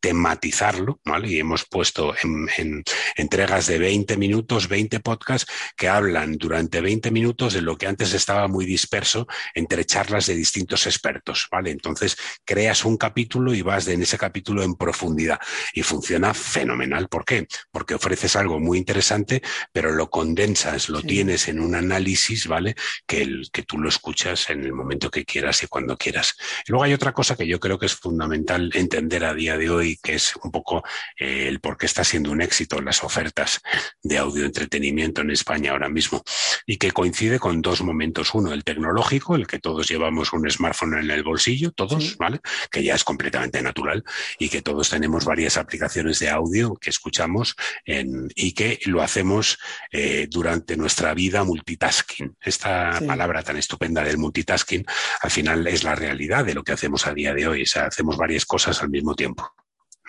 tematizarlo, ¿vale? Y hemos puesto en, entregas de 20 minutos, 20 podcasts que hablan durante 20 minutos de lo que antes estaba muy disperso entre charlas de distintos expertos, ¿vale? Entonces creas un capítulo y vas en ese capítulo en profundidad y funciona fenomenal. ¿Por qué? Porque ofreces algo muy interesante, pero lo condensas, lo tienes en un análisis, ¿vale? Que, el, que tú lo escuchas en el momento que quieras y cuando quieras. Y luego hay otra cosa que yo creo que es fundamental entender a día de hoy, que es un poco eh, el por qué está siendo un éxito las ofertas de audio entretenimiento en España ahora mismo y que coincide con dos momentos. Uno, el tecnológico, el que todos llevamos un smartphone en el bolsillo, todos, ¿vale? Que ya es completamente natural y que todos tenemos varias aplicaciones de audio que escuchamos y que lo hacemos eh, durante nuestra vida multitasking. Esta palabra tan estupenda del multitasking al final es la realidad de lo que hacemos a día de hoy. O sea, hacemos varias cosas al mismo tiempo.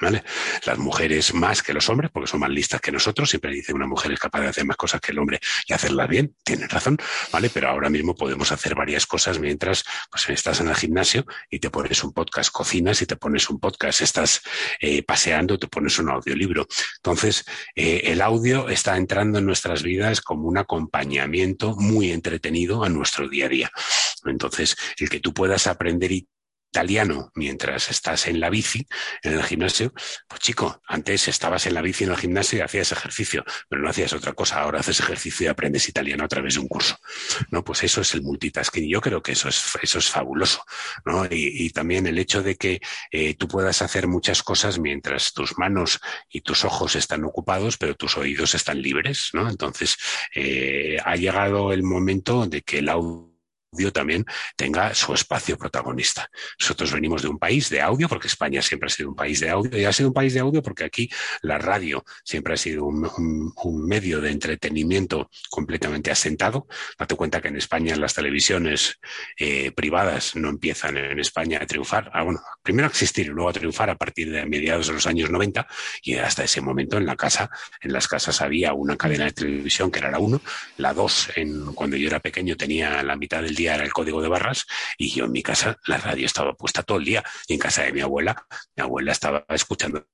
¿Vale? Las mujeres más que los hombres, porque son más listas que nosotros, siempre dice una mujer es capaz de hacer más cosas que el hombre y hacerlas bien, tienen razón, ¿vale? Pero ahora mismo podemos hacer varias cosas mientras pues, estás en el gimnasio y te pones un podcast, cocinas y te pones un podcast, estás eh, paseando, te pones un audiolibro. Entonces, eh, el audio está entrando en nuestras vidas como un acompañamiento muy entretenido a nuestro día a día. Entonces, el que tú puedas aprender italiano mientras estás en la bici, en el gimnasio, pues chico, antes estabas en la bici en el gimnasio y hacías ejercicio, pero no hacías otra cosa, ahora haces ejercicio y aprendes italiano a través de un curso. ¿no? Pues eso es el multitasking. Yo creo que eso es, eso es fabuloso. ¿no? Y, también el hecho de que eh, tú puedas hacer muchas cosas mientras tus manos y tus ojos están ocupados, pero tus oídos están libres. ¿no? Entonces, eh, ha llegado el momento de que el audio audio también tenga su espacio protagonista. Nosotros venimos de un país de audio, porque España siempre ha sido un país de audio, y ha sido un país de audio porque aquí la radio siempre ha sido un, medio de entretenimiento completamente asentado. Date cuenta que en España las televisiones eh, privadas no empiezan en España a triunfar, ah, bueno, primero a existir y luego a triunfar a partir de mediados de los años 90, y hasta ese momento en la casa, en las casas había una cadena de televisión que era la 1, la 2 cuando yo era pequeño tenía la mitad del era el código de barras y yo en mi casa la radio estaba puesta todo el día y en casa de mi abuela, mi abuela estaba escuchando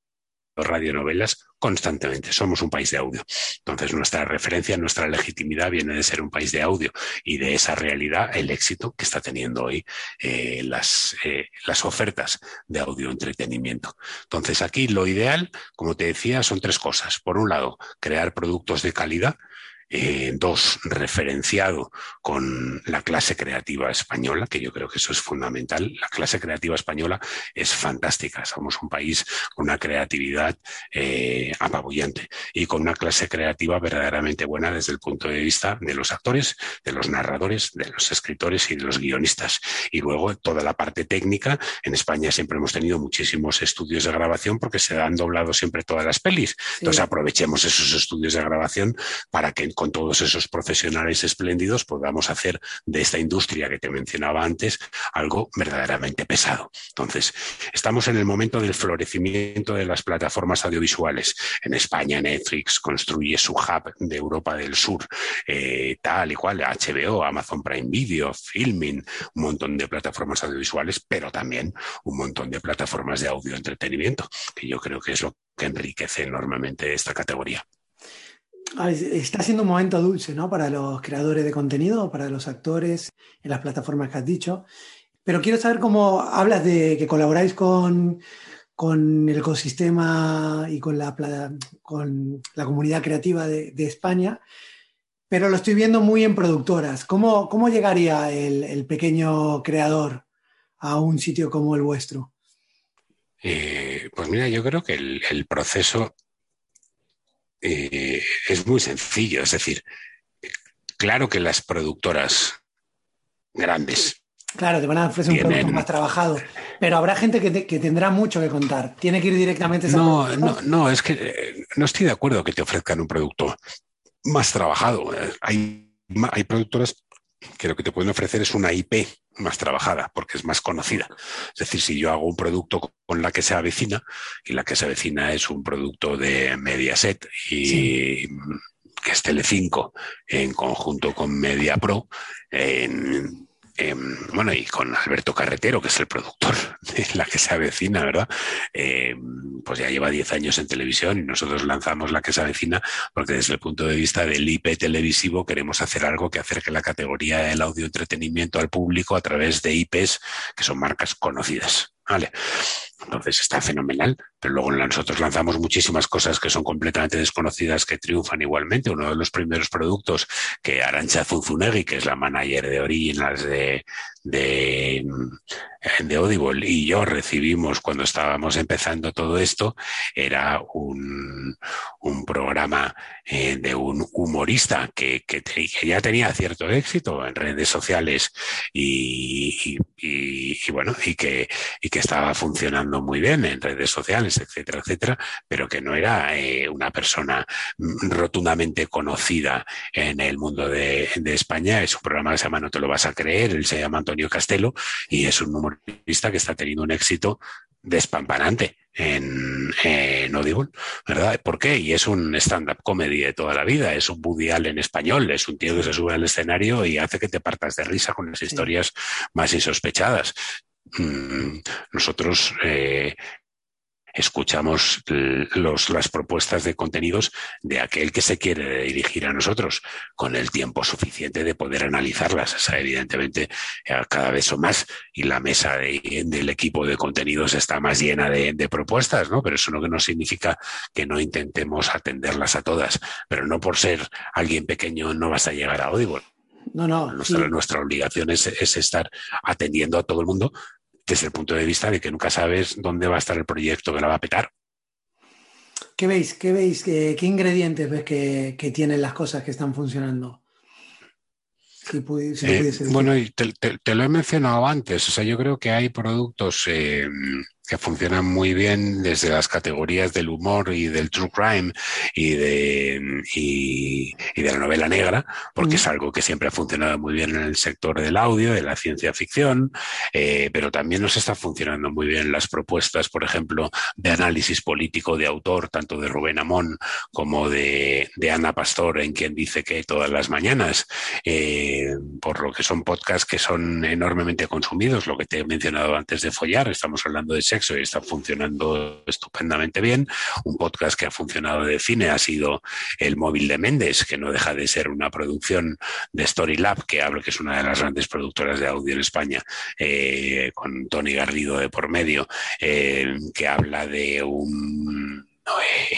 radionovelas constantemente. Somos un país de audio. Entonces, nuestra referencia, nuestra legitimidad viene de ser un país de audio y de esa realidad el éxito que está teniendo hoy eh, las, eh, las ofertas de audio entretenimiento. Entonces, aquí lo ideal, como te decía, son tres cosas. Por un lado, crear productos de calidad eh, dos, referenciado con la clase creativa española, que yo creo que eso es fundamental. La clase creativa española es fantástica. Somos un país con una creatividad eh, apabullante y con una clase creativa verdaderamente buena desde el punto de vista de los actores, de los narradores, de los escritores y de los guionistas. Y luego toda la parte técnica. En España siempre hemos tenido muchísimos estudios de grabación porque se han doblado siempre todas las pelis. Entonces aprovechemos esos estudios de grabación para que con todos esos profesionales espléndidos podamos hacer de esta industria que te mencionaba antes algo verdaderamente pesado. Entonces, estamos en el momento del florecimiento de las plataformas audiovisuales. En España, Netflix construye su hub de Europa del Sur, eh, tal y cual, HBO, Amazon Prime Video, Filming, un montón de plataformas audiovisuales, pero también un montón de plataformas de audio entretenimiento, que yo creo que es lo que enriquece enormemente esta categoría. Está siendo un momento dulce, ¿no? Para los creadores de contenido, para los actores, en las plataformas que has dicho. Pero quiero saber cómo hablas de que colaboráis con, con el ecosistema y con la, comunidad creativa de, España, pero lo estoy viendo muy en productoras. ¿Cómo, cómo llegaría el, pequeño creador a un sitio como el vuestro? Eh, pues mira, yo creo que el proceso eh, es muy sencillo. Es decir, claro que las productoras grandes. Claro, te van a ofrecer un producto más trabajado, pero habrá gente que, te- que tendrá mucho que contar. Tiene que ir directamente a esa No, productora. no, no, es que eh, no estoy de acuerdo que te ofrezcan un producto más trabajado. Eh, Hay, hay productoras que lo que te pueden ofrecer es una IP más trabajada, porque es más conocida. Es decir, si yo hago un producto con la que se avecina, y la que se avecina es un producto de Mediaset y que es Telecinco en conjunto con MediaPro, en, en- bueno, y con Alberto Carretero, que es el productor de la que se avecina, ¿verdad? Eh, pues ya lleva 10 años en televisión y nosotros lanzamos la que se avecina porque desde el punto de vista del IP televisivo queremos hacer algo que acerque la categoría del audio entretenimiento al público a través de IPs que son marcas conocidas. ¿Vale? Entonces está fenomenal, pero luego nosotros lanzamos muchísimas cosas que son completamente desconocidas que triunfan igualmente. Uno de los primeros productos que Arancha Zunzunegui, que es la manager de Originals de, de, de Audible, y yo recibimos cuando estábamos empezando todo esto, era un, un programa eh, de un humorista que, que, ya tenía cierto éxito en redes sociales y, y- y- y bueno, y que, y que estaba funcionando muy bien en redes sociales, etcétera, etcétera, pero que no era eh, una persona mm, rotundamente conocida en el mundo de, de España. Es un programa que se llama No te lo vas a creer, él se llama Antonio Castelo y es un humorista que está teniendo un éxito despampanante en, en Audible, ¿verdad? ¿Por qué? Y es un stand-up comedy de toda la vida, es un Woody Allen español, es un tío que se sube al escenario y hace que te partas de risa con las historias más insospechadas. Mm, Nosotros eh, escuchamos los, las propuestas de contenidos de aquel que se quiere dirigir a nosotros con el tiempo suficiente de poder analizarlas. O sea, evidentemente, eh, cada vez son más y la mesa de- del equipo de contenidos está más llena de, de propuestas, ¿no? Pero eso no significa que no intentemos atenderlas a todas. Pero no por ser alguien pequeño no vas a llegar a Audible. No, no. Nuestra, sí. nuestra obligación es, es estar atendiendo a todo el mundo desde el punto de vista de que nunca sabes dónde va a estar el proyecto que la va a petar. ¿Qué veis? ¿Qué veis? ¿Qué, qué ingredientes ves que, que tienen las cosas que están funcionando? Si, Eh, bueno, y te, te- te lo he mencionado antes, o sea, yo creo que hay productos eh, que funcionan muy bien desde las categorías del humor y del true crime y de, y, y de la novela negra, porque Mm. es algo que siempre ha funcionado muy bien en el sector del audio, de la ciencia ficción, eh, pero también nos está funcionando muy bien las propuestas, por ejemplo, de análisis político de autor, tanto de Rubén Amón como de, de Ana Pastor, en quien dice que todas las mañanas, eh, por lo que son podcasts que son enormemente consumidos, lo que te he mencionado antes de follar, estamos hablando de sexo y está funcionando estupendamente bien. Un podcast que ha funcionado de cine ha sido El móvil de Méndez, que no deja de ser una producción de Storylab, que hablo que es una de las grandes productoras de audio en España, eh, con Tony Garrido de por medio, eh, que habla de un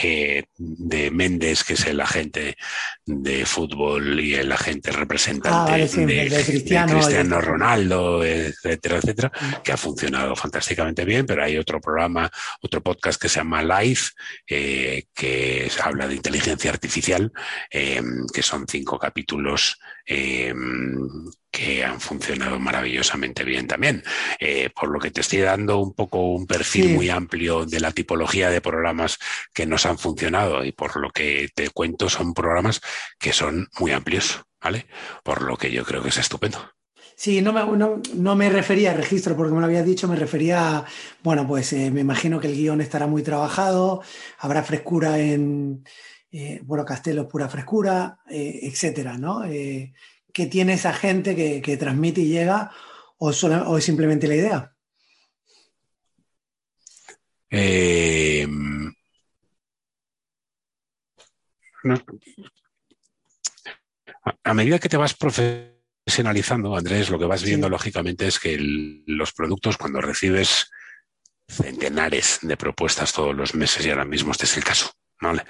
eh, de Méndez, que es el agente de fútbol y el agente representante Ah, vale, sí, de, Cristiano, de Ronaldo, etcétera, etcétera, que ha funcionado fantásticamente bien, pero hay otro programa, otro podcast que se llama Live, eh, que habla de inteligencia artificial, eh, que son cinco capítulos eh, que han funcionado maravillosamente bien también. Eh, por lo que te estoy dando un poco un perfil Sí. muy amplio de la tipología de programas que nos han funcionado y por lo que te cuento son programas que son muy amplios, ¿vale? Por lo que yo creo que es estupendo. Sí, no me, no, no me refería a registro porque me lo habías dicho, me refería a, bueno, pues eh, me imagino que el guion estará muy trabajado, habrá frescura en, eh, bueno, Castelo es pura frescura, eh, etcétera, ¿no? Eh, ¿Qué tiene esa gente que, que transmite y llega o, sola- o es simplemente la idea? Eh, no- a, a medida que te vas profesionalizando, Andrés, lo que vas viendo Sí. lógicamente es que el- los productos, cuando recibes centenares de propuestas todos los meses, y ahora mismo este es el caso. ¿Vale?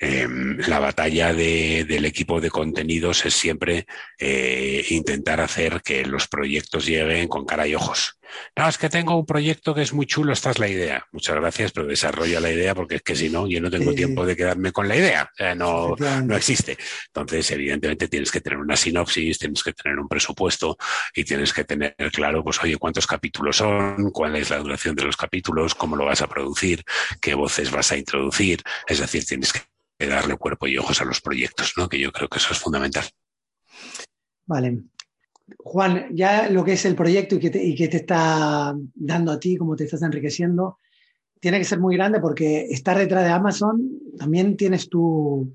Eh, la batalla de- del equipo de contenidos es siempre eh, intentar hacer que los proyectos lleguen con cara y ojos. No, es que tengo un proyecto que es muy chulo, esta es la idea. Muchas gracias, pero desarrolla la idea porque es que si no, yo no tengo Sí, tiempo de quedarme con la idea. O sea, no, no existe. Entonces, evidentemente, tienes que tener una sinopsis, tienes que tener un presupuesto y tienes que tener claro, pues, oye, cuántos capítulos son, cuál es la duración de los capítulos, cómo lo vas a producir, qué voces vas a introducir. Es decir, tienes que darle cuerpo y ojos a los proyectos, ¿no? Que yo creo que eso es fundamental. Vale. Juan, ya lo que es el proyecto y que te, está dando a ti, cómo te estás enriqueciendo, tiene que ser muy grande porque estar detrás de Amazon, también tienes tú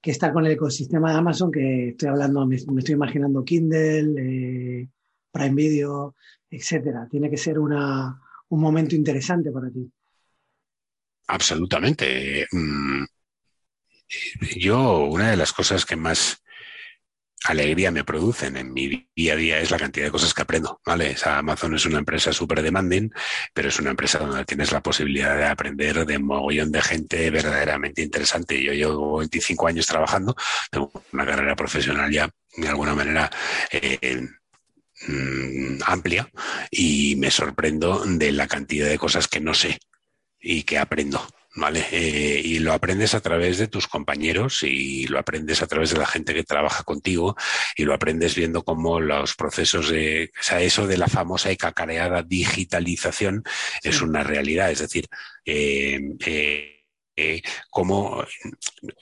que estar con el ecosistema de Amazon, que estoy hablando, me, me estoy imaginando Kindle, eh, Prime Video, etcétera. Tiene que ser una, un momento interesante para ti. Absolutamente. Mm, Yo, una de las cosas que más alegría me producen en mi día a día es la cantidad de cosas que aprendo, Amazon es una empresa súper demanding, pero es una empresa donde tienes la posibilidad de aprender de mogollón de gente verdaderamente interesante. Yo llevo 25 años trabajando, tengo una carrera profesional ya, de alguna manera, eh, mm, amplia y me sorprendo de la cantidad de cosas que no sé y que aprendo. ¿Vale? Eh, y lo aprendes a través de tus compañeros y lo aprendes a través de la gente que trabaja contigo y lo aprendes viendo cómo los procesos de, o sea, eso de la famosa y cacareada digitalización es una realidad. Es decir, eh, eh, eh, como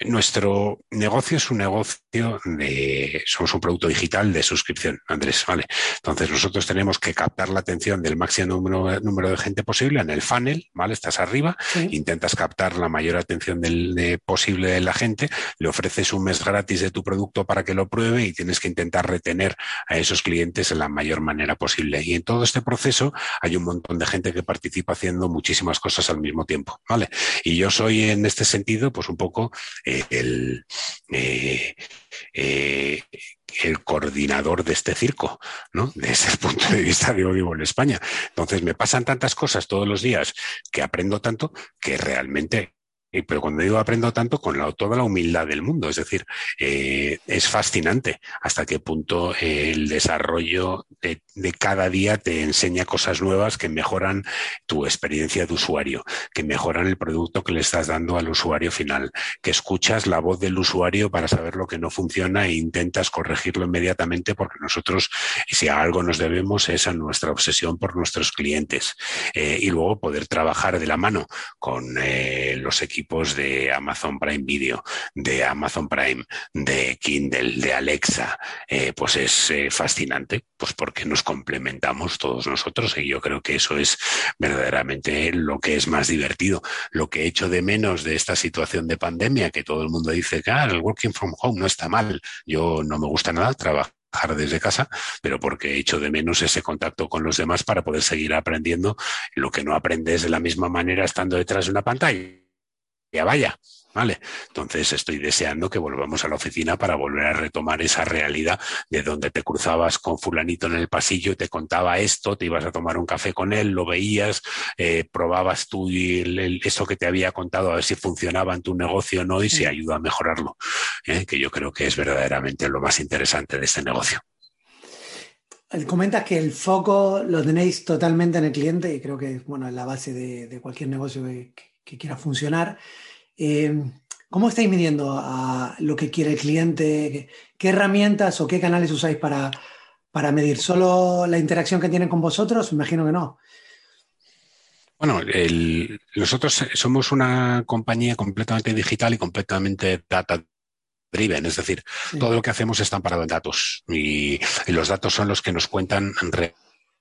nuestro negocio es un negocio de, somos un producto digital de suscripción, Andrés, ¿vale? Entonces nosotros tenemos que captar la atención del máximo número, número de gente posible en el funnel, ¿vale? Estás arriba, Sí. intentas captar la mayor atención del, de, posible de la gente, le ofreces un mes gratis de tu producto para que lo pruebe y tienes que intentar retener a esos clientes en la mayor manera posible. Y en todo este proceso hay un montón de gente que participa haciendo muchísimas cosas al mismo tiempo, ¿vale? Y yo soy en este sentido, pues un poco eh, el, eh, eh, el coordinador de este circo, ¿no? Desde el punto de vista de vivo en España. Entonces me pasan tantas cosas todos los días que aprendo tanto que realmente pero cuando digo aprendo tanto, con la, toda la humildad del mundo, es decir, es fascinante hasta qué punto el desarrollo de, de, cada día te enseña cosas nuevas que mejoran tu experiencia de usuario, que mejoran el producto que le estás dando al usuario final, que escuchas la voz del usuario para saber lo que no funciona e intentas corregirlo inmediatamente porque nosotros, si a algo nos debemos, es a nuestra obsesión por nuestros clientes eh, y luego poder trabajar de la mano con eh, los equipos de Amazon Prime Video, de Amazon Prime, de Kindle, de Alexa, eh, pues es fascinante, pues porque nos complementamos todos nosotros y yo creo que eso es verdaderamente lo que es más divertido. Lo que he hecho de menos de esta situación de pandemia, que todo el mundo dice que ah, el working from home no está mal, yo no me gusta nada trabajar desde casa, pero porque he hecho de menos ese contacto con los demás para poder seguir aprendiendo lo que no aprendes de la misma manera estando detrás de una pantalla ya vaya. ¿Vale? Entonces estoy deseando que volvamos a la oficina para volver a retomar esa realidad de donde te cruzabas con fulanito en el pasillo y te contaba esto, te ibas a tomar un café con él, lo veías, eh, probabas tú el, el, eso que te había contado a ver si funcionaba en tu negocio o no y si ayuda a mejorarlo, ¿eh? que yo creo que es verdaderamente lo más interesante de este negocio. Comentas que el foco lo tenéis totalmente en el cliente y creo que bueno, es la base de, de cualquier negocio que, que quiera funcionar. Eh, ¿Cómo estáis midiendo a lo que quiere el cliente? ¿Qué, ¿Qué, herramientas o qué canales usáis para, para medir solo la interacción que tienen con vosotros? Imagino que no. Bueno, el- nosotros somos una compañía completamente digital y completamente data driven, es decir, Sí. todo lo que hacemos está amparado en datos y, y los datos son los que nos cuentan re-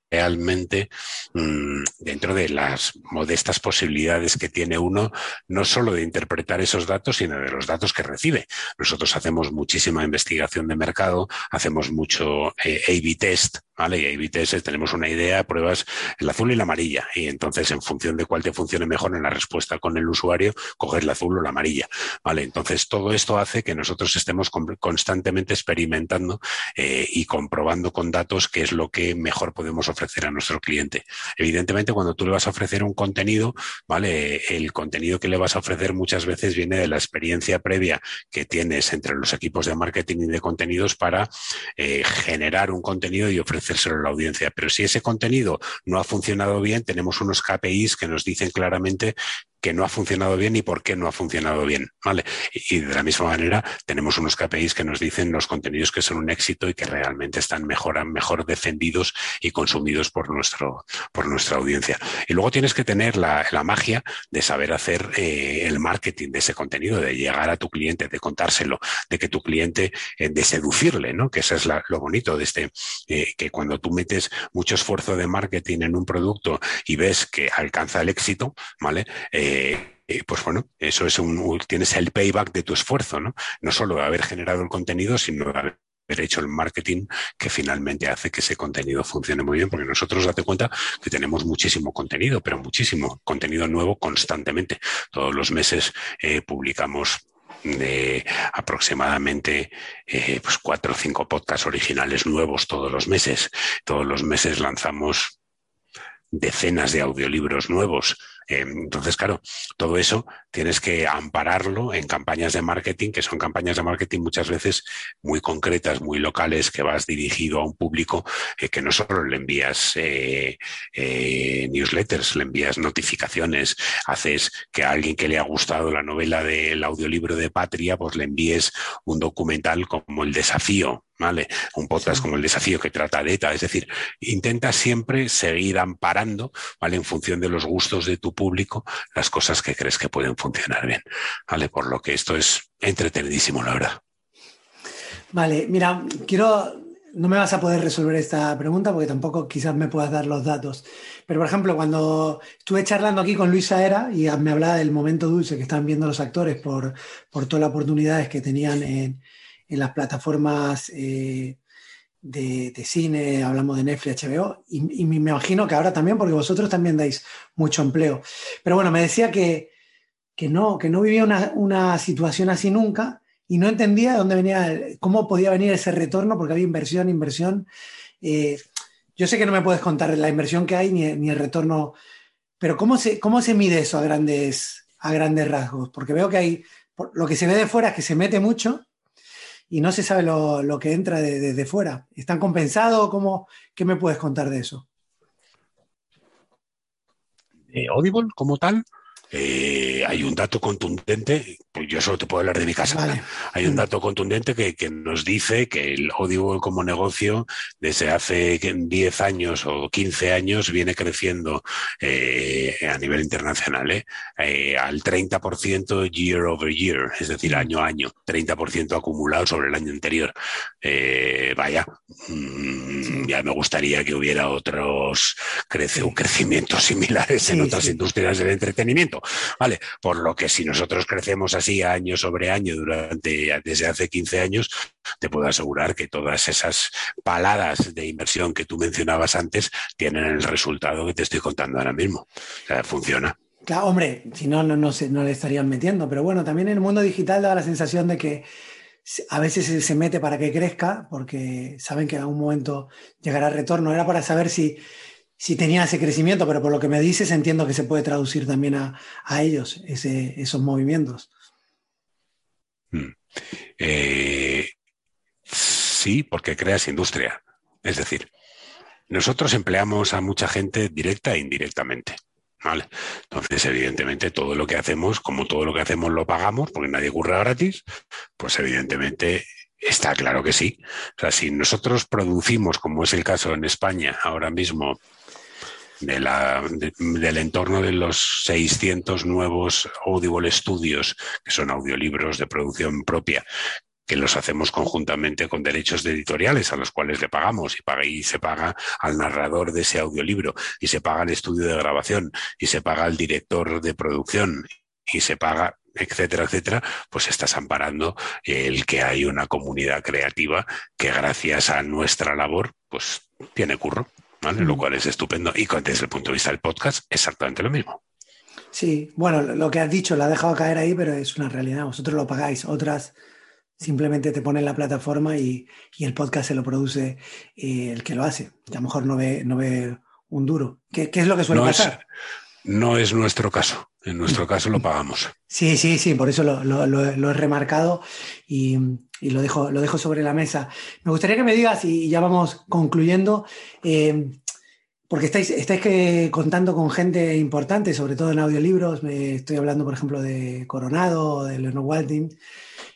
realmente mm, dentro de las modestas posibilidades que tiene uno, no solo de interpretar esos datos, sino de los datos que recibe. Nosotros hacemos muchísima investigación de mercado, hacemos mucho eh, A-B test, ¿vale? Y A-B test es, tenemos una idea, pruebas el azul y la amarilla, y entonces en función de cuál te funcione mejor en la respuesta con el usuario, coges la azul o la amarilla, ¿vale? Entonces todo esto hace que nosotros estemos con- constantemente experimentando eh, y comprobando con datos qué es lo que mejor podemos ofrecer a nuestro cliente. Evidentemente, cuando tú le vas a ofrecer un contenido, ¿vale? El contenido que le vas a ofrecer muchas veces viene de la experiencia previa que tienes entre los equipos de marketing y de contenidos para eh, generar un contenido y ofrecérselo a la audiencia. Pero si ese contenido no ha funcionado bien, tenemos unos KPIs que nos dicen claramente que no ha funcionado bien y por qué no ha funcionado bien, ¿vale? Y de la misma manera tenemos unos KPIs que nos dicen los contenidos que son un éxito y que realmente están mejor, defendidos y consumidos por, nuestro, por nuestra audiencia. Y luego tienes que tener la, magia de saber hacer eh, el marketing de ese contenido, de llegar a tu cliente, de contárselo, de que tu cliente, eh, de seducirle, ¿no? Que eso es la- lo bonito de este, eh, que cuando tú metes mucho esfuerzo de marketing en un producto y ves que alcanza el éxito, ¿vale? Eh, pues bueno, eso es un, tienes el payback de tu esfuerzo, ¿no? No solo haber generado el contenido, sino haber hecho el marketing que finalmente hace que ese contenido funcione muy bien, porque nosotros date cuenta que tenemos muchísimo contenido, pero muchísimo contenido nuevo constantemente. Todos los meses eh, publicamos aproximadamente eh, pues cuatro o cinco podcasts originales nuevos todos los meses. Todos los meses lanzamos decenas de audiolibros nuevos. Entonces, claro, todo eso tienes que ampararlo en campañas de marketing, que son campañas de marketing muchas veces muy concretas, muy locales, que vas dirigido a un público eh, que no solo le envías eh, eh, newsletters, le envías notificaciones, haces que a alguien que le ha gustado la novela del audiolibro de Patria, pues le envíes un documental como El Desafío, ¿vale? Un podcast Sí. como El Desafío que trata de ETA. Es decir, intenta siempre seguir amparando, ¿vale? En función de los gustos de tu público, las cosas que crees que pueden funcionar bien, ¿vale? Por lo que esto es entretenidísimo, la verdad. Vale, mira, quiero. No me vas a poder resolver esta pregunta porque tampoco quizás me puedas dar los datos. Pero, por ejemplo, cuando estuve charlando aquí con Luisa Era y me hablaba del momento dulce que están viendo los actores por, por todas las oportunidades que tenían en, en las plataformas eh, de, cine, hablamos de Netflix, HBO, y, me imagino que ahora también, porque vosotros también dais mucho empleo. Pero bueno, me decía que, que no, que no vivía una, una situación así nunca y no entendía de dónde venía, cómo podía venir ese retorno, porque había inversión, inversión. Eh, yo sé que no me puedes contar la inversión que hay ni, ni el retorno, pero ¿cómo se, cómo se mide eso a grandes, a grandes rasgos? Porque veo que hay, lo que se ve de fuera es que se mete mucho y no se sabe lo, lo que entra desde de, fuera. ¿Están compensados? ¿Cómo, ¿Qué me puedes contar de eso? Eh, Audible, como tal, eh, hay un dato contundente, pues yo solo te puedo hablar de mi casa. Vale. Hay un Mm. dato contundente que, que nos dice que el Audible como negocio desde hace que- 10 años o 15 años viene creciendo eh, a nivel internacional ¿eh? Eh, al 30% year over year, es decir, Mm. año a año, 30% acumulado sobre el año anterior. Vaya, mm, ya me gustaría que hubiera otros crece, Sí. crecimientos similares en Sí, otras sí. industrias del entretenimiento. Vale, por lo que si nosotros crecemos así año sobre año durante desde hace 15 años, te puedo asegurar que todas esas paladas de inversión que tú mencionabas antes tienen el resultado que te estoy contando ahora mismo. O sea, funciona. Claro, hombre, si no, no, no, le estarían metiendo. Pero bueno, también en el mundo digital da la sensación de que a veces se, mete para que crezca, porque saben que en algún momento llegará retorno. Era para saber si, si tenía ese crecimiento, pero por lo que me dices entiendo que se puede traducir también a, a ellos, ese, esos movimientos. Mm. Eh, sí, porque creas industria. Es decir, nosotros empleamos a mucha gente directa e indirectamente. ¿vale? Entonces, evidentemente, todo lo que hacemos, como todo lo que hacemos lo pagamos, porque nadie curra gratis, pues evidentemente Está claro que sí. O sea, si nosotros producimos, como es el caso en España ahora mismo, de la, de, del entorno de los 600 nuevos Audible Studios, que son audiolibros de producción propia, que los hacemos conjuntamente con derechos de editoriales a los cuales le pagamos y, paga, y se paga al narrador de ese audiolibro y se paga al estudio de grabación y se paga al director de producción y se paga etcétera, etcétera, pues estás amparando el que hay una comunidad creativa que gracias a nuestra labor, pues tiene curro, ¿vale? Lo cual es estupendo. Y desde el punto de vista del podcast, exactamente lo mismo. Sí, bueno, lo que has dicho lo ha dejado caer ahí, pero es una realidad. Vosotros lo pagáis, otras simplemente te ponen la plataforma y, y el podcast se lo produce eh, el que lo hace, a lo mejor no ve, no ve un duro. ¿Qué, qué es lo que suele no pasar? Es, no es nuestro caso. En nuestro caso lo pagamos. Sí, sí, sí, por eso lo, lo, lo, lo he remarcado y, y, lo, dejo, lo dejo sobre la mesa. Me gustaría que me digas, y ya vamos concluyendo, eh, porque estáis, estáis que, contando con gente importante, sobre todo en audiolibros, me estoy hablando, por ejemplo, de Coronado, de Leonor Walding.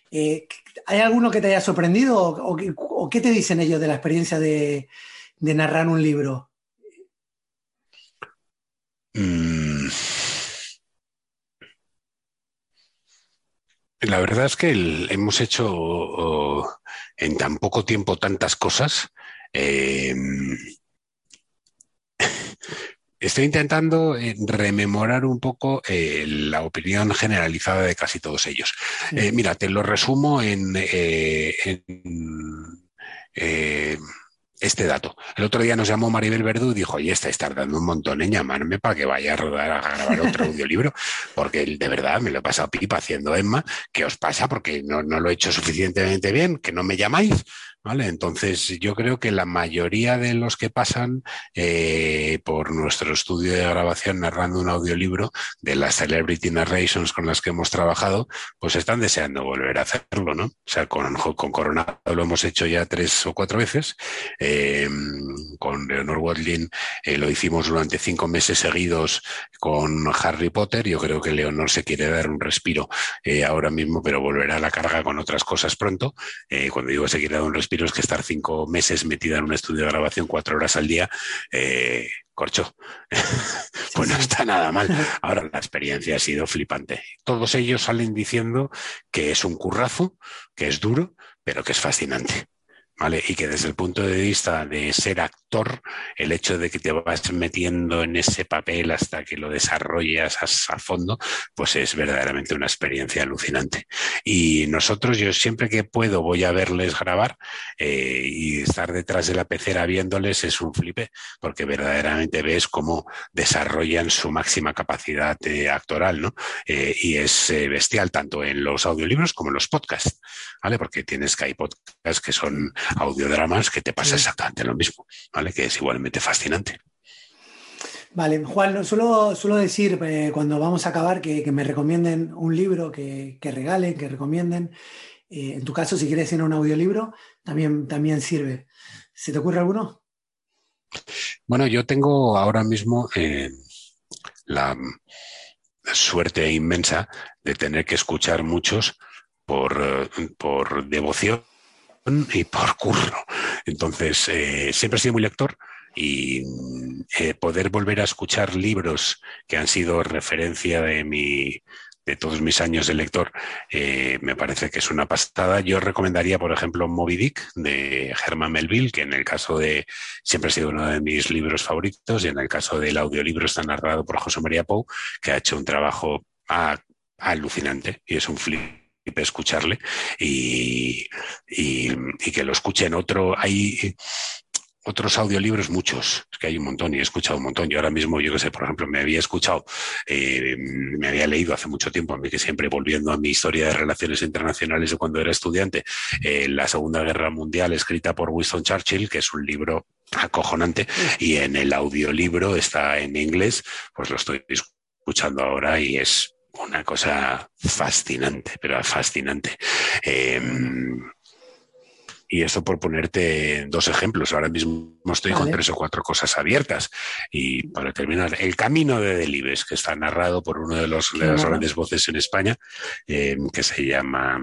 Eh, ¿Hay alguno que te haya sorprendido o, o, o, qué te dicen ellos de la experiencia de, de narrar un libro? Mm. La verdad es que el, hemos hecho en tan poco tiempo tantas cosas. Eh, estoy intentando eh, rememorar un poco eh, la opinión generalizada de casi todos ellos. Sí. Eh, mira, te lo resumo en, en este dato. El otro día nos llamó Maribel Verdú y dijo, oye, estáis tardando un montón en llamarme para que vaya a rodar a grabar otro audiolibro, porque de verdad me lo he pasado pipa haciendo Emma. ¿Qué os pasa? Porque no, no lo he hecho suficientemente bien, que no me llamáis. ¿Vale? Entonces, yo creo que la mayoría de los que pasan eh, por nuestro estudio de grabación narrando un audiolibro de las Celebrity Narrations con las que hemos trabajado, pues están deseando volver a hacerlo, ¿no? O sea, con, con Coronado lo hemos hecho ya tres o cuatro veces. Eh, con Leonor Watling eh, lo hicimos durante cinco meses seguidos con Harry Potter. Yo creo que Leonor se quiere dar un respiro eh, ahora mismo, pero volverá a la carga con otras cosas pronto. Eh, cuando digo se quiere dar un respiro, que estar cinco meses metida en un estudio de grabación cuatro horas al día, eh, corcho. pues no está nada mal. Ahora la experiencia ha sido flipante. Todos ellos salen diciendo que es un currazo, que es duro, pero que es fascinante. Y que desde el punto de vista de ser actor, el hecho de que te vas metiendo en ese papel hasta que lo desarrollas a, a fondo, pues es verdaderamente una experiencia alucinante. Y nosotros, yo siempre que puedo voy a verles grabar eh, y estar detrás de la pecera viéndoles es un flipe, porque verdaderamente ves cómo desarrollan su máxima capacidad eh, actoral, ¿no? Eh, y es eh, bestial tanto en los audiolibros como en los podcasts, ¿vale? Porque tienes que hay podcasts que son audiodramas que te pasa exactamente lo mismo, ¿vale? Que es igualmente fascinante. Vale, Juan, suelo, suelo decir eh, cuando vamos a acabar que, que, me recomienden un libro, que, que regalen, que recomienden. Eh, en tu caso, si quieres ir a un audiolibro, también, también sirve. ¿Se te ocurre alguno? Bueno, yo tengo ahora mismo eh, la suerte inmensa de tener que escuchar muchos por, por devoción y por curro. Entonces, eh, siempre he sido muy lector y eh, poder volver a escuchar libros que han sido referencia de mi de todos mis años de lector, eh, me parece que es una pastada. Yo recomendaría, por ejemplo, Moby Dick de Herman Melville, que en el caso de, siempre ha sido uno de mis libros favoritos, y en el caso del audiolibro está narrado por José María Pou, que ha hecho un trabajo alucinante y es un flip escucharle y, y, y, que lo escuchen otro. Hay otros audiolibros, muchos, es que hay un montón y he escuchado un montón. Yo ahora mismo, yo que sé, por ejemplo, me había escuchado, eh, me había leído hace mucho tiempo, a mí que siempre volviendo a mi historia de relaciones internacionales de cuando era estudiante, eh, la Segunda Guerra Mundial, escrita por Winston Churchill, que es un libro acojonante, y en el audiolibro está en inglés, pues lo estoy escuchando ahora y es una cosa fascinante, pero fascinante. Eh, y esto por ponerte dos ejemplos. Ahora mismo estoy vale. con tres o cuatro cosas abiertas. Y para terminar, El Camino de Delibes, que está narrado por uno de, los, de las grandes voces en España, eh, que se llama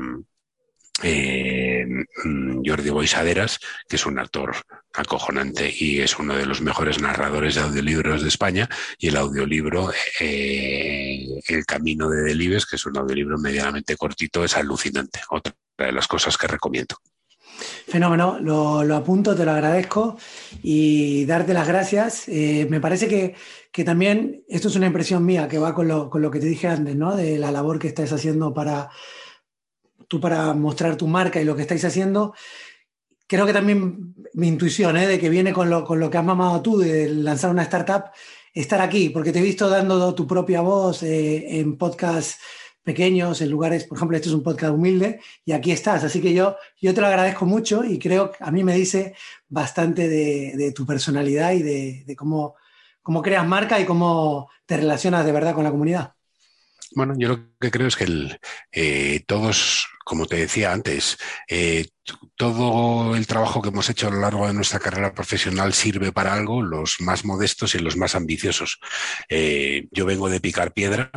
eh, mm, Jordi Boisaderas, que es un actor acojonante y es uno de los mejores narradores de audiolibros de España, y el audiolibro eh, El Camino de Delibes, que es un audiolibro medianamente cortito, es alucinante. Otra de las cosas que recomiendo. Fenómeno, lo, apunto, te lo agradezco y darte las gracias. Eh, me parece que, que también, esto es una impresión mía que va con lo, con lo que te dije antes, ¿no? De la labor que estás haciendo para, tú para mostrar tu marca y lo que estáis haciendo. Creo que también mi intuición, ¿eh? de que viene con lo, con lo que has mamado tú, de lanzar una startup, estar aquí, porque te he visto dando tu propia voz eh, en podcasts pequeños, en lugares, por ejemplo, este es un podcast humilde y aquí estás. Así que yo, yo te lo agradezco mucho y creo que a mí me dice bastante de, tu personalidad y de, de, cómo, cómo creas marca y cómo te relacionas de verdad con la comunidad. Bueno, yo lo que creo es que el, eh, todos, como te decía antes, eh, todo el trabajo que hemos hecho a lo largo de nuestra carrera profesional sirve para algo, los más modestos y los más ambiciosos. Eh, yo vengo de picar piedra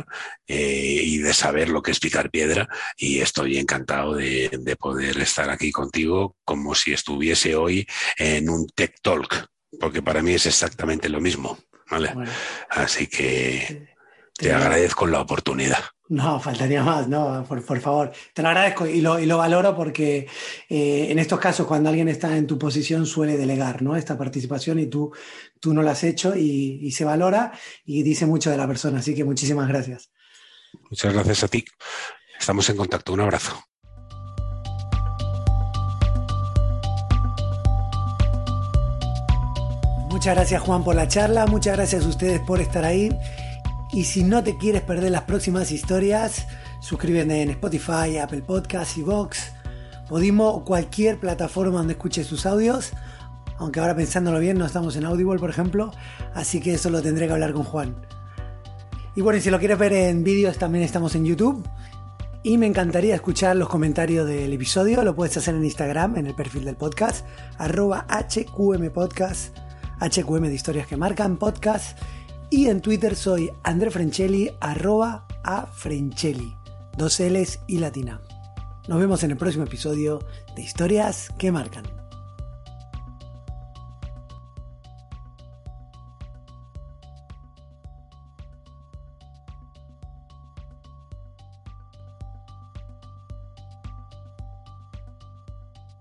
eh, y de saber lo que es picar piedra y estoy encantado de, de, poder estar aquí contigo como si estuviese hoy en un Tech Talk, porque para mí es exactamente lo mismo. ¿vale? Bueno, Así que te, te agradezco la oportunidad. No, faltaría más, no, por, por, favor. Te lo agradezco y lo, y lo valoro porque eh, en estos casos, cuando alguien está en tu posición, suele delegar ¿no? esta participación y tú, tú no lo has hecho y, y, se valora y dice mucho de la persona. Así que muchísimas gracias. Muchas gracias a ti. Estamos en contacto. Un abrazo. Muchas gracias Juan por la charla, muchas gracias a ustedes por estar ahí. Y si no te quieres perder las próximas historias, suscríbete en Spotify, Apple Podcasts, Vox, Podimo o cualquier plataforma donde escuches tus audios. Aunque ahora pensándolo bien, no estamos en Audible, por ejemplo. Así que eso lo tendré que hablar con Juan. Y bueno, y si lo quieres ver en vídeos, también estamos en YouTube. Y me encantaría escuchar los comentarios del episodio. Lo puedes hacer en Instagram, en el perfil del podcast, arroba HQM Podcast, HQM de historias que marcan podcast. Y en Twitter soy André Frenchelli, arroba a Frenchelli, dos L's y latina. Nos vemos en el próximo episodio de Historias que Marcan.